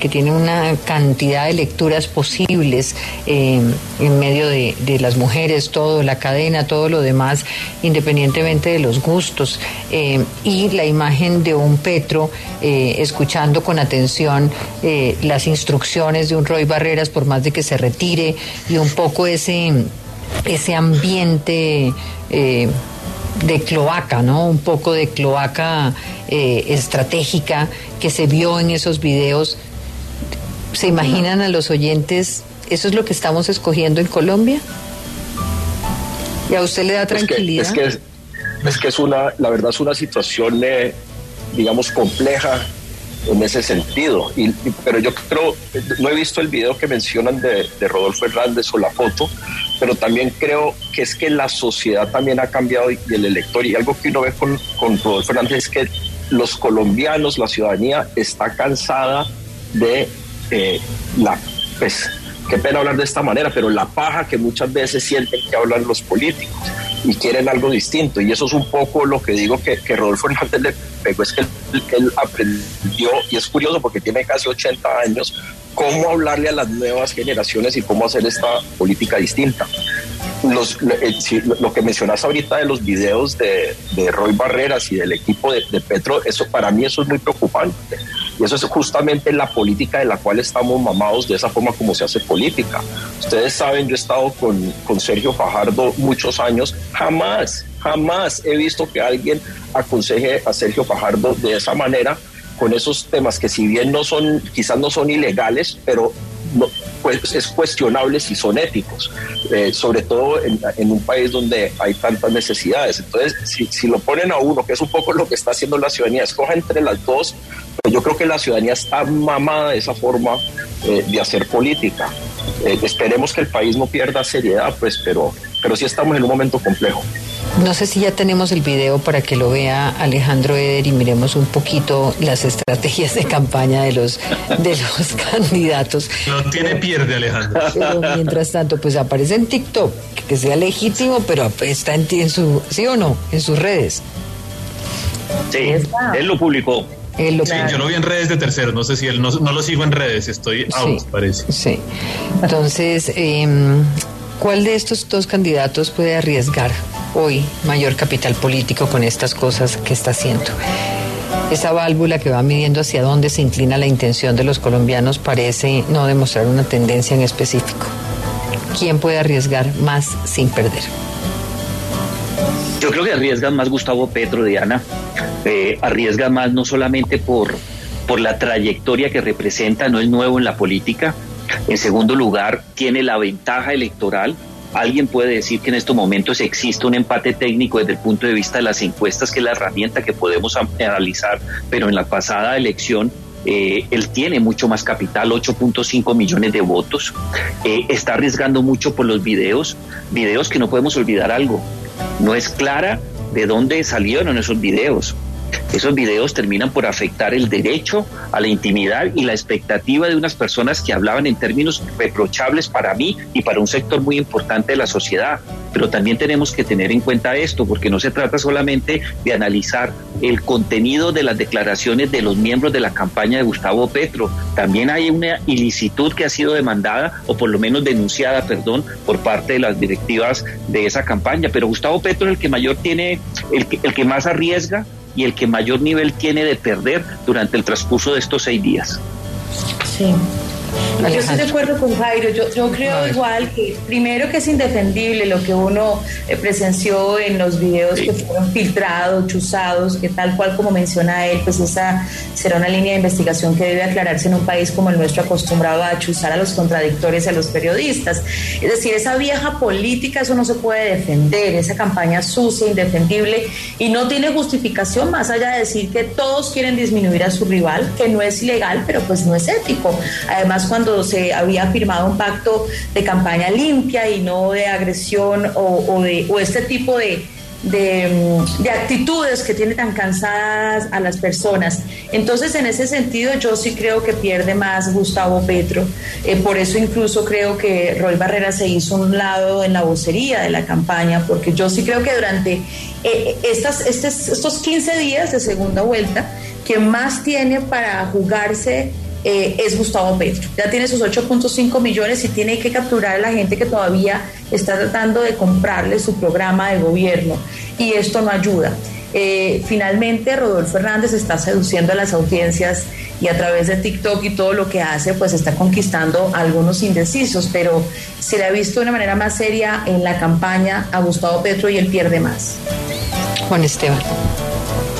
S1: que tiene una cantidad de lecturas posibles eh, en medio de, las mujeres, todo, la cadena, todo lo demás, independientemente de los gustos, eh, y la imagen de un Petro eh, escuchando con atención las instrucciones de un Roy Barreras por más de que se retire y un poco ese, ese ambiente de cloaca, ¿no? Un poco de cloaca eh, estratégica que se vio en esos videos. ¿Se imaginan a los oyentes? ¿Eso es lo que estamos escogiendo en Colombia? ¿Y a usted le da
S5: Es que,
S1: tranquilidad?
S5: es que es, es que es una, la verdad es una situación, eh, digamos, compleja en ese sentido. Y, pero yo creo, no he visto el video que mencionan de, de Rodolfo Hernández o la foto, pero también creo que es que la sociedad también ha cambiado y, y el elector, y algo que uno ve con, con Rodolfo Hernández es que los colombianos, la ciudadanía está cansada de eh, la, pues, qué pena hablar de esta manera, pero la paja que muchas veces sienten que hablan los políticos y quieren algo distinto. Y eso es un poco lo que digo que, que Rodolfo Hernández le pegó, es que él, aprendió, y es curioso porque tiene casi 80 años, cómo hablarle a las nuevas generaciones y cómo hacer esta política distinta. Los, lo, eh, lo- que mencionas ahorita de los videos de, de Roy Barreras y del equipo de, de Petro, eso para mí eso es muy preocupante. Y eso es justamente la política de la cual estamos mamados de esa forma como se hace política. Ustedes saben, yo he estado con, con Sergio Fajardo muchos años, jamás, jamás he visto que alguien aconseje a Sergio Fajardo de esa manera con esos temas que si bien no son, quizás no son ilegales, pero no, pues es cuestionable si son éticos, eh, sobre todo en, en, un país donde hay tantas necesidades. Entonces, si, si, lo ponen a uno, que es un poco lo que está haciendo la ciudadanía, escoja entre las dos, pues yo creo que la ciudadanía está mamada de esa forma eh, de hacer política. Eh, esperemos que el país no pierda seriedad, pues, pero, pero sí estamos en un momento complejo.
S1: No sé si ya tenemos el video para que lo vea Alejandro Eder y miremos un poquito las estrategias de campaña de los de los [laughs] candidatos.
S3: No tiene pierde, Alejandro.
S1: Pero mientras tanto, pues aparece en TikTok, que sea legítimo, pero está en, en su, ¿sí o no? En sus redes.
S4: Sí, él lo publicó.
S1: Él lo
S3: sí, yo lo vi en redes de terceros, no sé si él no, no lo sigo en redes, estoy out,
S1: sí,
S3: parece.
S1: Sí. Entonces, eh, ¿cuál de estos dos candidatos puede arriesgar hoy mayor capital político con estas cosas que está haciendo? Esa válvula que va midiendo hacia dónde se inclina la intención de los colombianos parece no demostrar una tendencia en específico. ¿Quién puede arriesgar más sin perder?
S4: Yo creo que arriesgan más Gustavo Petro, Diana. Eh, arriesga más no solamente por, por la trayectoria que representa, no es nuevo en la política. En segundo lugar, tiene la ventaja electoral. Alguien puede decir que en estos momentos existe un empate técnico desde el punto de vista de las encuestas, que es la herramienta que podemos analizar, pero en la pasada elección eh, él tiene mucho más capital, 8.5 millones de votos, eh, está arriesgando mucho por los videos, videos que no podemos olvidar algo, no es clara de dónde salieron esos videos. Esos videos terminan por afectar el derecho a la intimidad y la expectativa de unas personas que hablaban en términos reprochables para mí y para un sector muy importante de la sociedad. Pero también tenemos que tener en cuenta esto, porque no se trata solamente de analizar el contenido de las declaraciones de los miembros de la campaña de Gustavo Petro. También hay una ilicitud que ha sido demandada, o por lo menos denunciada, perdón, por parte de las directivas de esa campaña. Pero Gustavo Petro es el que mayor tiene, el que, el que más arriesga y el que mayor nivel tiene de perder durante el transcurso de estos seis días.
S2: Sí. Yo estoy de acuerdo con Jairo. Yo, yo creo igual que primero que es indefendible lo que uno eh, presenció en los videos que fueron filtrados, chuzados, que tal cual como menciona él, pues esa será una línea de investigación que debe aclararse en un país como el nuestro acostumbrado a chuzar a los contradictores y a los periodistas. Es decir, esa vieja política, eso no se puede defender, esa campaña sucia, indefendible y no tiene justificación más allá de decir que todos quieren disminuir a su rival, que no es ilegal, pero pues no es ético. Además, cuando se había firmado un pacto de campaña limpia y no de agresión o, de, este tipo de, mm, de, actitudes que tiene tan cansadas a las personas. Entonces, en ese sentido, yo sí creo que pierde más Gustavo Petro. Eh, por eso incluso creo que Roy Barrera se hizo un lado en la vocería de la campaña, porque yo sí creo que durante eh, estas, estos 15 días de segunda vuelta, quien más tiene para jugarse eh, es Gustavo Petro. Ya tiene sus 8.5 millones y tiene que capturar a la gente que todavía está tratando de comprarle su programa de gobierno y esto no ayuda. Eh, finalmente, Rodolfo Hernández está seduciendo a las audiencias y a través de TikTok y todo lo que hace, pues está conquistando a algunos indecisos, pero se le ha visto de una manera más seria en la campaña a Gustavo Petro y él pierde más.
S1: Juan Esteban.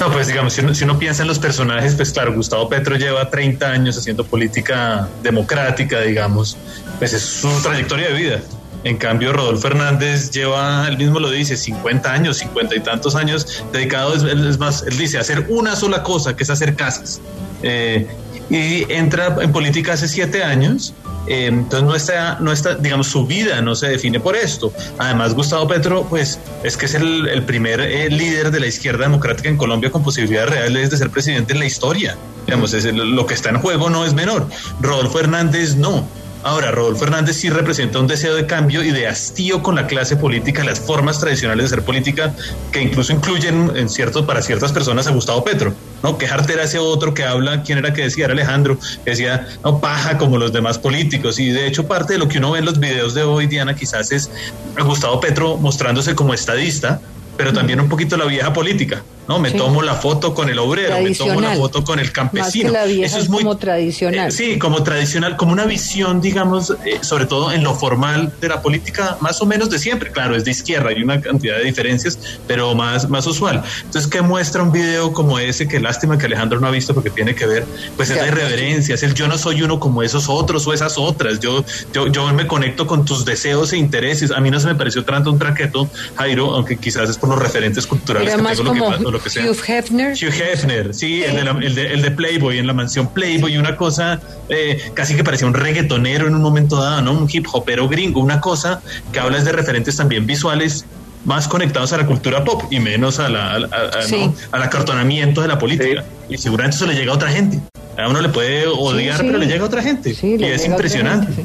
S3: No, pues digamos, si uno, piensa en los personajes, pues claro, Gustavo Petro lleva 30 años haciendo política democrática, digamos, pues es su trayectoria de vida. En cambio, Rodolfo Hernández lleva, él mismo lo dice, 50 años, 50 y tantos años dedicados, es, más, él dice, hacer una sola cosa, que es hacer casas. Eh, y entra en política hace siete años eh, entonces no está, no está, digamos, su vida no se define por esto. Además, Gustavo Petro, pues, es que es el, primer eh, líder de la izquierda democrática en Colombia con posibilidades reales de ser presidente en la historia. Digamos, es, lo que está en juego no es menor. Rodolfo Hernández no. Ahora, Rodolfo Hernández sí representa un deseo de cambio y de hastío con la clase política, las formas tradicionales de ser política, que incluso incluyen en ciertos, para ciertas personas a Gustavo Petro, ¿no? Que era ese otro que habla, ¿quién era que decía? Era Alejandro, que decía, no, paja como los demás políticos. Y de hecho, parte de lo que uno ve en los videos de hoy, Diana, quizás es a Gustavo Petro mostrándose como estadista, pero también un poquito la vieja política. ¿No? Me tomo la foto con el obrero, me tomo la foto con el campesino.
S1: Eso es muy como tradicional.
S3: Eh, sí, como tradicional, como una visión, digamos, eh, sobre todo en lo formal de la política, más o menos de siempre. Claro, es de izquierda, hay una cantidad de diferencias, pero más, más usual. Entonces, ¿qué muestra un video como ese? Que lástima que Alejandro no ha visto porque tiene que ver, pues es la irreverencia, es el yo no soy uno como esos otros o esas otras. Yo, yo, yo me conecto con tus deseos e intereses. A mí no se me pareció tanto un traqueto, Jairo, aunque quizás es por los referentes culturales que tengo lo que
S1: Hugh Hefner.
S3: Hugh Hefner, sí, El, de Playboy, en la mansión Playboy, una cosa eh, casi que parecía un reggaetonero en un momento dado, ¿no? Un hip hopero gringo, una cosa que habla de referentes también visuales más conectados a la cultura pop y menos a la, al acartonamiento de la política. Y seguramente eso le llega a otra gente. A uno le puede odiar, pero le llega a otra gente. y es impresionante.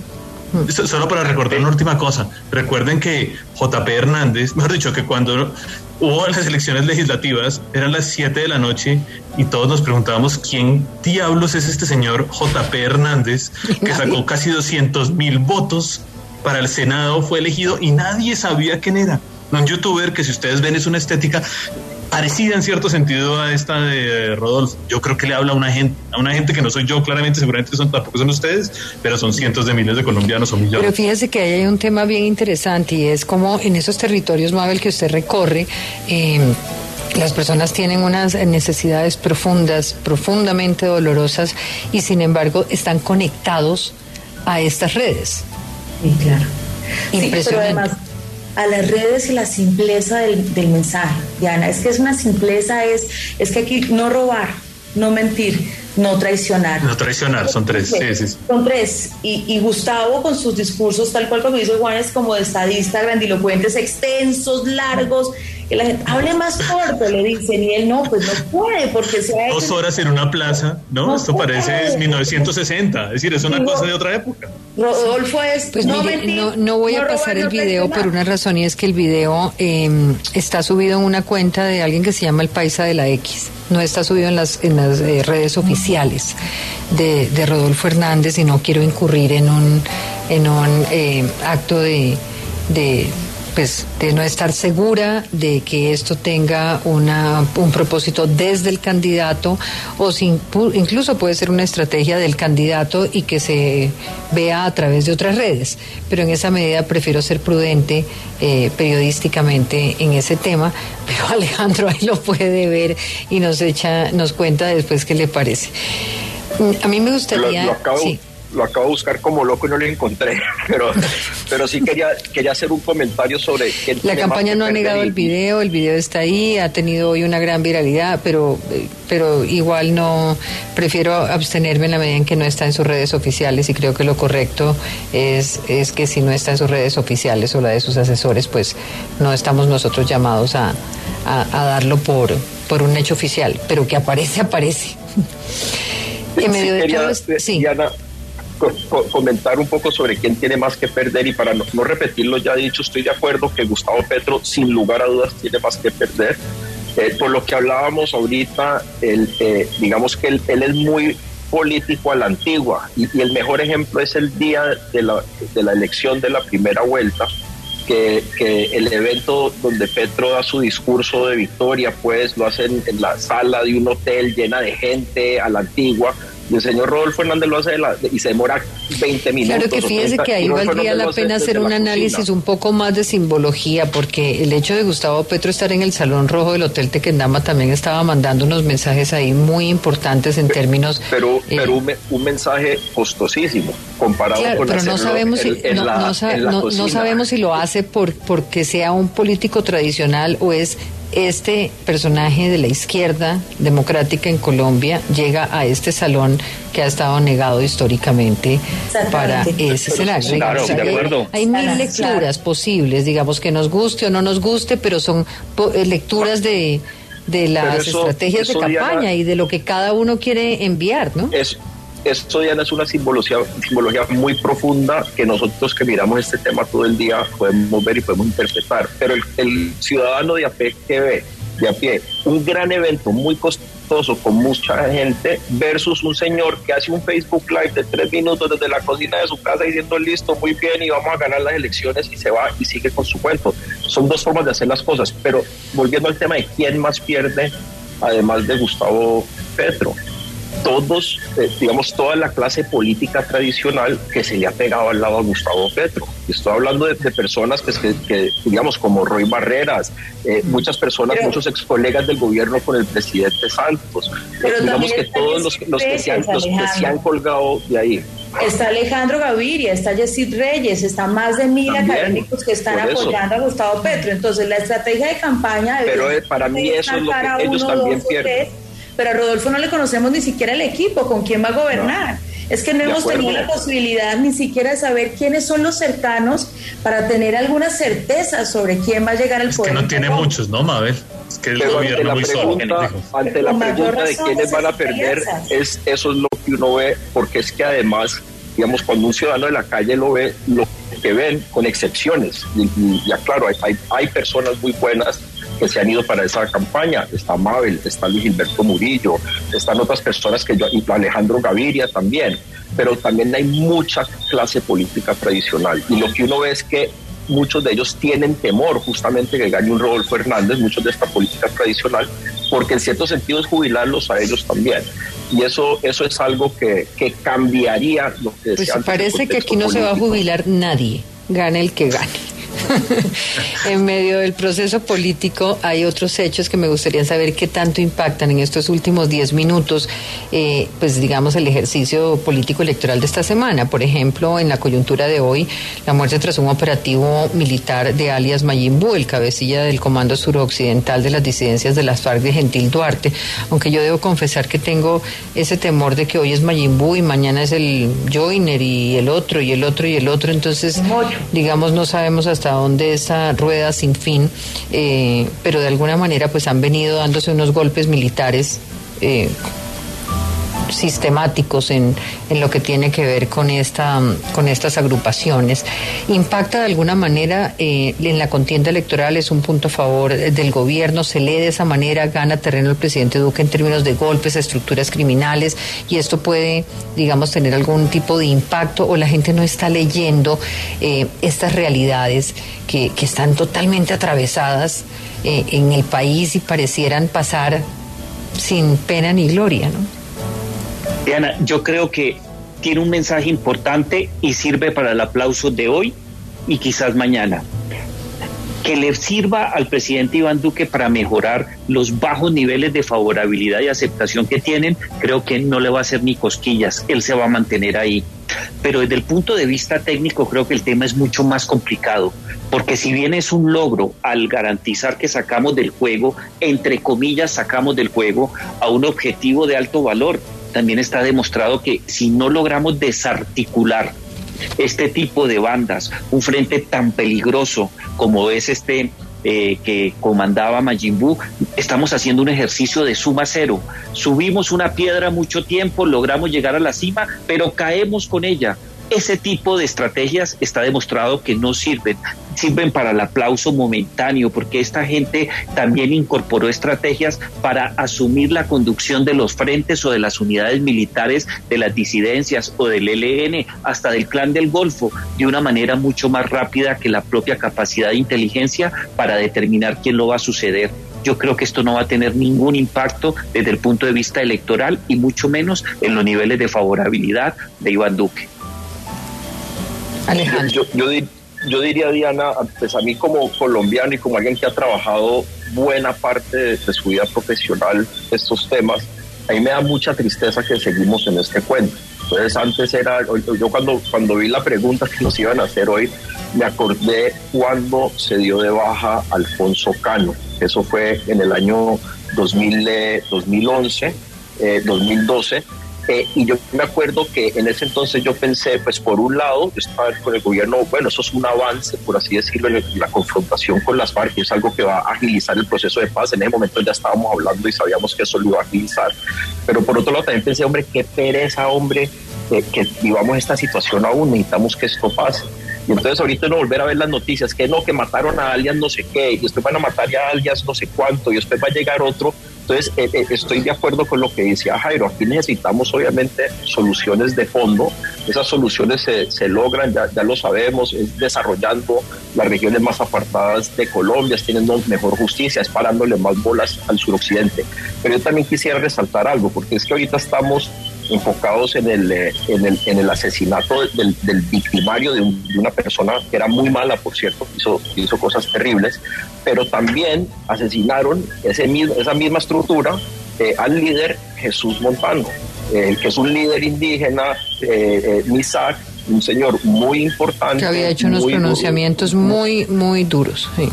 S3: Solo para recordar una última cosa. Recuerden que JP Hernández, mejor dicho, que cuando hubo las elecciones legislativas, eran las 7 de la noche y todos nos preguntábamos quién diablos es este señor JP Hernández que sacó casi 200 mil votos para el Senado, fue elegido y nadie sabía quién era. Un youtuber que si ustedes ven es una estética parecida en cierto sentido a esta de Rodolfo. Yo creo que le habla a una gente, a una gente que no soy yo, claramente, seguramente son, tampoco son ustedes, pero son cientos de miles de colombianos o millones.
S1: Pero fíjese que hay un tema bien interesante y es como en esos territorios, Mabel, que usted recorre, em, las personas tienen unas necesidades profundas, profundamente dolorosas y sin embargo están conectados a estas redes.
S2: Sí, claro. Impresionante a las redes y la simpleza del, mensaje, Diana. Es que es una simpleza, es, es que aquí no robar, no mentir, no traicionar.
S3: No traicionar, son tres. Sí, sí,
S2: Son tres. Y, y, Gustavo con sus discursos, tal cual como dice Juan, es como de estadista, grandilocuentes, extensos, largos, que la gente hable más corto, le dicen, y él no, pues no puede, porque se ha
S3: Dos horas en una plaza, ¿no? Esto parece 1960, es decir, es una cosa de otra época.
S2: Rodolfo es...
S1: Pues no, no, no, voy a pasar el video por una razón y es que el video eh, está subido en una cuenta de alguien que se llama El Paisa de la X. No está subido en las, en las eh, redes oficiales de, de, Rodolfo Hernández y no quiero incurrir en un, en un eh, acto de, de pues de no estar segura de que esto tenga una, un propósito desde el candidato o sin, incluso puede ser una estrategia del candidato y que se vea a través de otras redes. Pero en esa medida prefiero ser prudente eh, periodísticamente en ese tema. [laughs] Pero Alejandro ahí lo puede ver y nos echa, nos cuenta después qué le parece. A mí me gustaría.
S5: Lo, lo sí lo acabo de buscar como loco y no lo encontré, [laughs] pero, pero sí quería, quería hacer un comentario sobre...
S1: La campaña no ha negado el video, el video está ahí, ha tenido hoy una gran viralidad, pero, pero igual no, prefiero abstenerme en la medida en que no está en sus redes oficiales y creo que lo correcto es, es que si no está en sus redes oficiales o la de sus asesores, pues no estamos nosotros llamados a, a, darlo por, por un hecho oficial, pero que aparece, [laughs] aparece.
S5: en medio de todo, sí comentar un poco sobre quién tiene más que perder y para no, repetir lo ya dicho, estoy de acuerdo que Gustavo Petro sin lugar a dudas tiene más que perder. Eh, por lo que hablábamos ahorita, eh, digamos que él, es muy político a la antigua y, el mejor ejemplo es el día de la, de la elección de la primera vuelta, que, que, el evento donde Petro da su discurso de victoria, pues lo hacen en la sala de un hotel llena de gente a la antigua el señor Rodolfo Hernández lo hace y se demora 20 minutos.
S1: Claro que fíjese que ahí valdría la pena hacer un análisis un poco más de simbología, porque el hecho de Gustavo Petro estar en el Salón Rojo del Hotel Tequendama también estaba mandando unos mensajes ahí muy importantes en términos...
S5: Pero, eh, un, mensaje costosísimo comparado con
S1: pero no sabemos si, no, sabemos si lo hace por porque sea un político tradicional o es este personaje de la izquierda democrática en Colombia llega a este salón que ha estado negado históricamente para ese escenario. hay, mil lecturas posibles, digamos que nos guste o no nos guste, pero son eh, lecturas de, de las estrategias de campaña y de lo que cada uno quiere enviar, ¿no?
S5: Esto, Diana, es una simbología, simbología muy profunda que nosotros que miramos este tema todo el día podemos ver y podemos interpretar. Pero el, ciudadano de a pie que ve, de a pie, un gran evento muy costoso con mucha gente versus un señor que hace un Facebook Live de tres minutos desde la cocina de su casa diciendo listo, muy bien y vamos a ganar las elecciones y se va y sigue con su cuento. Son dos formas de hacer las cosas. Pero volviendo al tema de quién más pierde, además de Gustavo Petro todos, eh, digamos, toda la clase política tradicional que se le ha pegado al lado a Gustavo Petro. Estoy hablando de, personas pues, que, digamos, como Roy Barreras, eh, muchas personas, muchos ex colegas del gobierno con el presidente Santos. Eh, digamos que todos los, que se han, los que se han colgado de ahí.
S2: Está Alejandro Gaviria, está Yesid Reyes, está más de mil académicos que están apoyando a Gustavo Petro. Entonces, la estrategia de campaña...
S5: Pero para mí eso es lo que ellos también pierden
S2: pero a Rodolfo no le conocemos ni siquiera el equipo, con quién va a gobernar. Es que no hemos tenido la posibilidad ni siquiera de saber quiénes son los cercanos para tener alguna certeza sobre quién va a llegar al
S3: es
S2: poder.
S3: Que no tiene muchos, ¿no, Mabel? Es que el gobierno muy solo.
S5: Ante la pregunta de quiénes van a perder, es, eso es lo que uno ve, porque es que además, digamos, cuando un ciudadano de la calle lo ve, lo que ven, con excepciones, y, ya claro, hay, hay personas muy buenas que se han ido para esa campaña. Está Mabel, está Luis Gilberto Murillo, están otras personas que yo, y Alejandro Gaviria también, pero también hay mucha clase política tradicional. Y lo que uno ve es que muchos de ellos tienen temor justamente que gane un Rodolfo Hernández, muchos de esta política tradicional, porque en cierto sentido es jubilarlos a ellos también. Y eso, eso es algo que, que cambiaría lo que
S1: Pues parece que aquí no se va a jubilar nadie, gane el que gane. [laughs] en medio del proceso político hay otros hechos que me gustaría saber qué tanto impactan en estos últimos 10 minutos, eh, pues digamos, el ejercicio político electoral de esta semana. Por ejemplo, en la coyuntura de hoy, la muerte tras un operativo militar de alias Mayimbu, el cabecilla del Comando Suroccidental de las disidencias de las FARC de Gentil Duarte. Aunque yo debo confesar que tengo ese temor de que hoy es Mayimbu y mañana es el Joiner y el otro y el otro y el otro. Entonces, digamos, no sabemos hasta dónde esa rueda sin fin, eh, pero de alguna manera pues han venido dándose unos golpes militares eh, sistemáticos en, en, lo que tiene que ver con, esta, con estas agrupaciones. ¿Impacta de alguna manera eh, en la contienda electoral? ¿Es un punto a favor del gobierno? ¿Se lee de esa manera? ¿Gana terreno el presidente Duque en términos de golpes estructuras criminales? ¿Y esto puede, digamos, tener algún tipo de impacto? ¿O la gente no está leyendo eh, estas realidades que, que, están totalmente atravesadas eh, en el país y parecieran pasar sin pena ni gloria, ¿no?
S4: Diana, yo creo que tiene un mensaje importante y sirve para el aplauso de hoy y quizás mañana. Que le sirva al presidente Iván Duque para mejorar los bajos niveles de favorabilidad y aceptación que tienen, creo que no le va a hacer ni cosquillas, él se va a mantener ahí. Pero desde el punto de vista técnico creo que el tema es mucho más complicado, porque si bien es un logro al garantizar que sacamos del juego, entre comillas sacamos del juego, a un objetivo de alto valor, también está demostrado que si no logramos desarticular este tipo de bandas, un frente tan peligroso como es este eh, que comandaba Majin Buu, estamos haciendo un ejercicio de suma cero. Subimos una piedra mucho tiempo, logramos llegar a la cima, pero caemos con ella. Ese tipo de estrategias está demostrado que no sirven, sirven para el aplauso momentáneo, porque esta gente también incorporó estrategias para asumir la conducción de los frentes o de las unidades militares de las disidencias o del ELN, hasta del clan del Golfo, de una manera mucho más rápida que la propia capacidad de inteligencia para determinar quién lo va a suceder yo creo que esto no va a tener ningún impacto desde el punto de vista electoral y mucho menos en los niveles de favorabilidad de Iván Duque.
S5: Alejandro. Yo, yo, diría, Diana, pues a mí como colombiano y como alguien que ha trabajado buena parte de, su vida profesional estos temas, a mí me da mucha tristeza que seguimos en este cuento. Entonces antes era, yo cuando, cuando vi la pregunta que nos iban a hacer hoy, me acordé cuando se dio de baja Alfonso Cano. Eso fue en el año 2000, 2011, 2012 eh, y yo me acuerdo que en ese entonces yo pensé, pues por un lado, yo estaba con el gobierno, bueno, eso es un avance, por así decirlo, en la confrontación con las FARC, es algo que va a agilizar el proceso de paz. En ese momento ya estábamos hablando y sabíamos que eso lo iba a agilizar. Pero por otro lado también pensé, hombre, qué pereza, hombre, que, que vivamos esta situación aún, necesitamos que esto pase. Y entonces ahorita no volver a ver las noticias, que no, que mataron a alias no sé qué, y después van a matar a alias no sé cuánto, y después va a llegar otro entonces, eh, eh, estoy de acuerdo con lo que decía Jairo. Aquí necesitamos, obviamente, soluciones de fondo. Esas soluciones se, logran, ya, ya, lo sabemos, es desarrollando las regiones más apartadas de Colombia, es teniendo mejor justicia, es parándole más bolas al suroccidente. Pero yo también quisiera resaltar algo, porque es que ahorita estamos enfocados en el, eh, en el, en el asesinato del, del victimario de, una persona que era muy mala, por cierto, hizo, hizo cosas terribles, pero también asesinaron ese mismo, esa misma estructura eh, al líder Jesús Montano, eh, que es un líder indígena, eh, Misak, un señor muy importante.
S1: Que había hecho unos pronunciamientos muy, muy duros. Sí.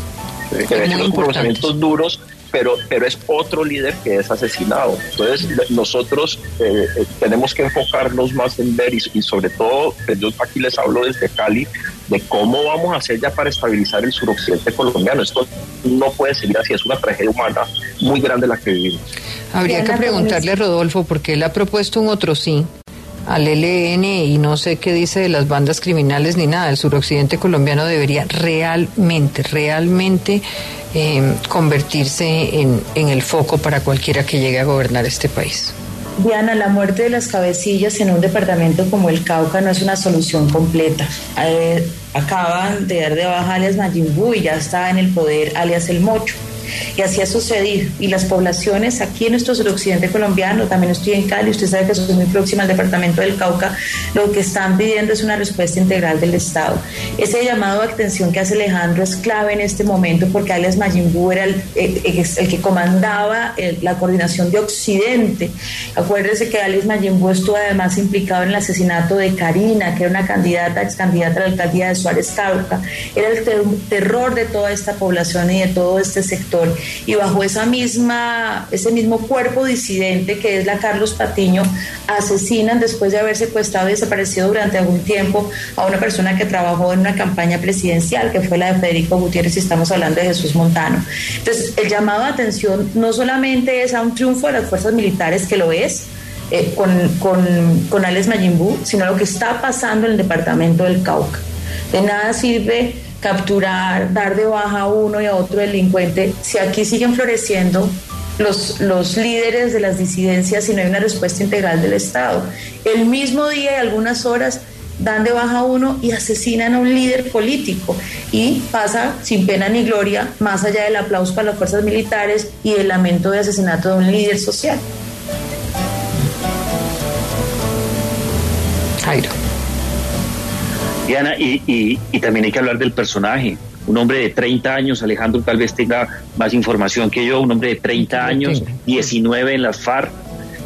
S5: Que había hecho unos pronunciamientos duros pero, pero es otro líder que es asesinado. Entonces nosotros eh, eh, tenemos que enfocarnos más en ver y, sobre todo, pues, yo aquí les hablo desde Cali, de cómo vamos a hacer ya para estabilizar el suroccidente colombiano. Esto no puede seguir así, es una tragedia humana muy grande la que vivimos.
S1: Habría que preguntarle a Rodolfo, porque él ha propuesto un otro sí al ELN y no sé qué dice de las bandas criminales ni nada. El suroccidente colombiano debería realmente, realmente eh, convertirse en, en el foco para cualquiera que llegue a gobernar este país.
S2: Diana, la muerte de las cabecillas en un departamento como el Cauca no es una solución completa. Eh, acaban de dar de baja alias Majimbu y ya está en el poder alias El Mocho. Y así ha sucedido. Y las poblaciones aquí en nuestro suroccidente colombiano, también estoy en Cali, usted sabe que soy muy próxima al departamento del Cauca, lo que están pidiendo es una respuesta integral del Estado. Ese llamado de atención que hace Alejandro es clave en este momento porque Alex Mayimbu era el, el, que comandaba la coordinación de Occidente. Acuérdese que Alex Mayimbu estuvo además implicado en el asesinato de Karina, que era una candidata, ex candidata a la alcaldía de Suárez Cauca. Era el terror de toda esta población y de todo este sector. Y bajo esa misma, ese mismo cuerpo disidente que es la Carlos Patiño, asesinan después de haber secuestrado y desaparecido durante algún tiempo a una persona que trabajó en una campaña presidencial, que fue la de Federico Gutiérrez, y estamos hablando de Jesús Montano. Entonces, el llamado a atención no solamente es a un triunfo de las fuerzas militares, que lo es, eh, con, con, con Alex Mayimbu, sino lo que está pasando en el departamento del Cauca. De nada sirve capturar, dar de baja a uno y a otro delincuente si aquí siguen floreciendo los, los líderes de las disidencias y no hay una respuesta integral del Estado. El mismo día y algunas horas dan de baja a uno y asesinan a un líder político y pasa sin pena ni gloria más allá del aplauso para las fuerzas militares y el lamento de asesinato de un líder social.
S4: Jairo. Diana, y, y, también hay que hablar del personaje. Un hombre de 30 años, Alejandro tal vez tenga más información que yo, un hombre de 30 años, 19 en las FARC,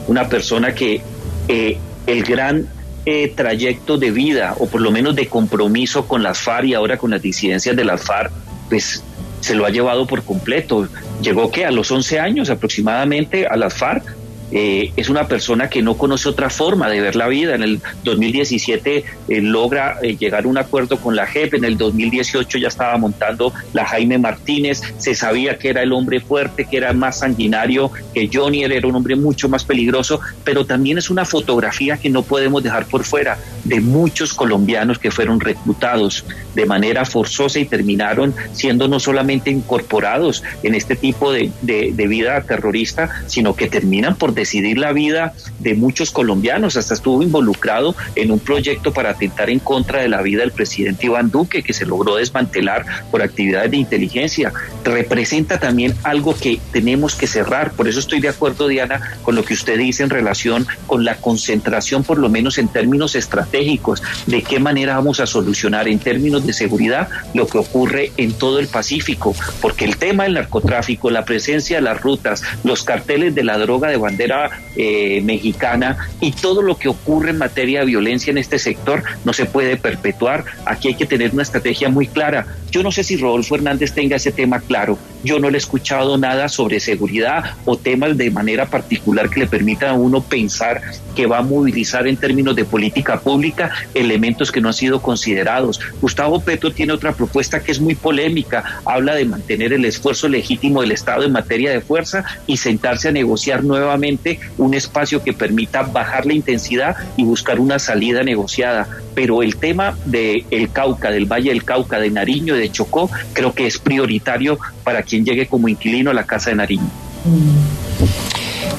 S4: una persona que eh, el gran eh, trayecto de vida, o por lo menos de compromiso con las FARC y ahora con las disidencias de las FARC, pues se lo ha llevado por completo. Llegó que a los 11 años aproximadamente a las FARC eh, es una persona que no conoce otra forma de ver la vida. En el 2017 eh, logra eh, llegar a un acuerdo con la JEP, en el 2018 ya estaba montando la Jaime Martínez, se sabía que era el hombre fuerte, que era más sanguinario que Johnny, era un hombre mucho más peligroso, pero también es una fotografía que no podemos dejar por fuera de muchos colombianos que fueron reclutados de manera forzosa y terminaron siendo no solamente incorporados en este tipo de, de vida terrorista, sino que terminan por decidir la vida de muchos colombianos, hasta estuvo involucrado en un proyecto para atentar en contra de la vida del presidente Iván Duque, que se logró desmantelar por actividades de inteligencia. Representa también algo que tenemos que cerrar, por eso estoy de acuerdo, Diana, con lo que usted dice en relación con la concentración, por lo menos en términos estratégicos, de qué manera vamos a solucionar en términos de seguridad lo que ocurre en todo el Pacífico, porque el tema del narcotráfico, la presencia de las rutas, los carteles de la droga de bandera, eh, mexicana y todo lo que ocurre en materia de violencia en este sector no se puede perpetuar. Aquí hay que tener una estrategia muy clara. Yo no sé si Rodolfo Hernández tenga ese tema claro. Yo no le he escuchado nada sobre seguridad o temas de manera particular que le permitan a uno pensar que va a movilizar en términos de política pública elementos que no han sido considerados. Gustavo Petro tiene otra propuesta que es muy polémica. Habla de mantener el esfuerzo legítimo del Estado en materia de fuerza y sentarse a negociar nuevamente un espacio que permita bajar la intensidad y buscar una salida negociada. Pero el tema del el Cauca, del Valle del Cauca, de Nariño, de Chocó, creo que es prioritario para quien llegue como inquilino a la Casa de Nariño.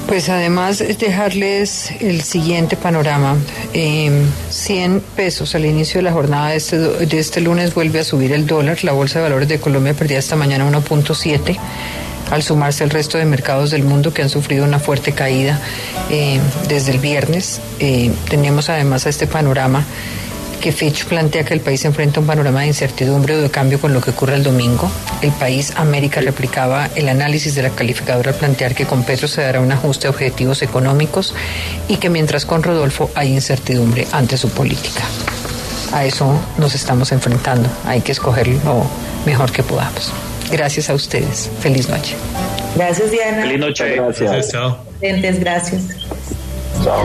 S1: Pues además dejarles el siguiente panorama. 100 pesos al inicio de la jornada de este, de este lunes vuelve a subir el dólar. La Bolsa de Valores de Colombia perdía esta mañana 1.7 al sumarse el resto de mercados del mundo que han sufrido una fuerte caída eh, desde el viernes. Eh, tenemos además a este panorama que Fitch plantea que el país enfrenta un panorama de incertidumbre o de cambio con lo que ocurre el domingo. El país América replicaba el análisis de la calificadora al plantear que con Petro se dará un ajuste de objetivos económicos y que mientras con Rodolfo hay incertidumbre ante su política. A eso nos estamos enfrentando. Hay que escoger lo mejor que podamos. Gracias a ustedes. Feliz noche.
S2: Gracias, Diana.
S4: Feliz noche.
S3: Gracias. Chao.
S2: Gracias.
S6: Chao.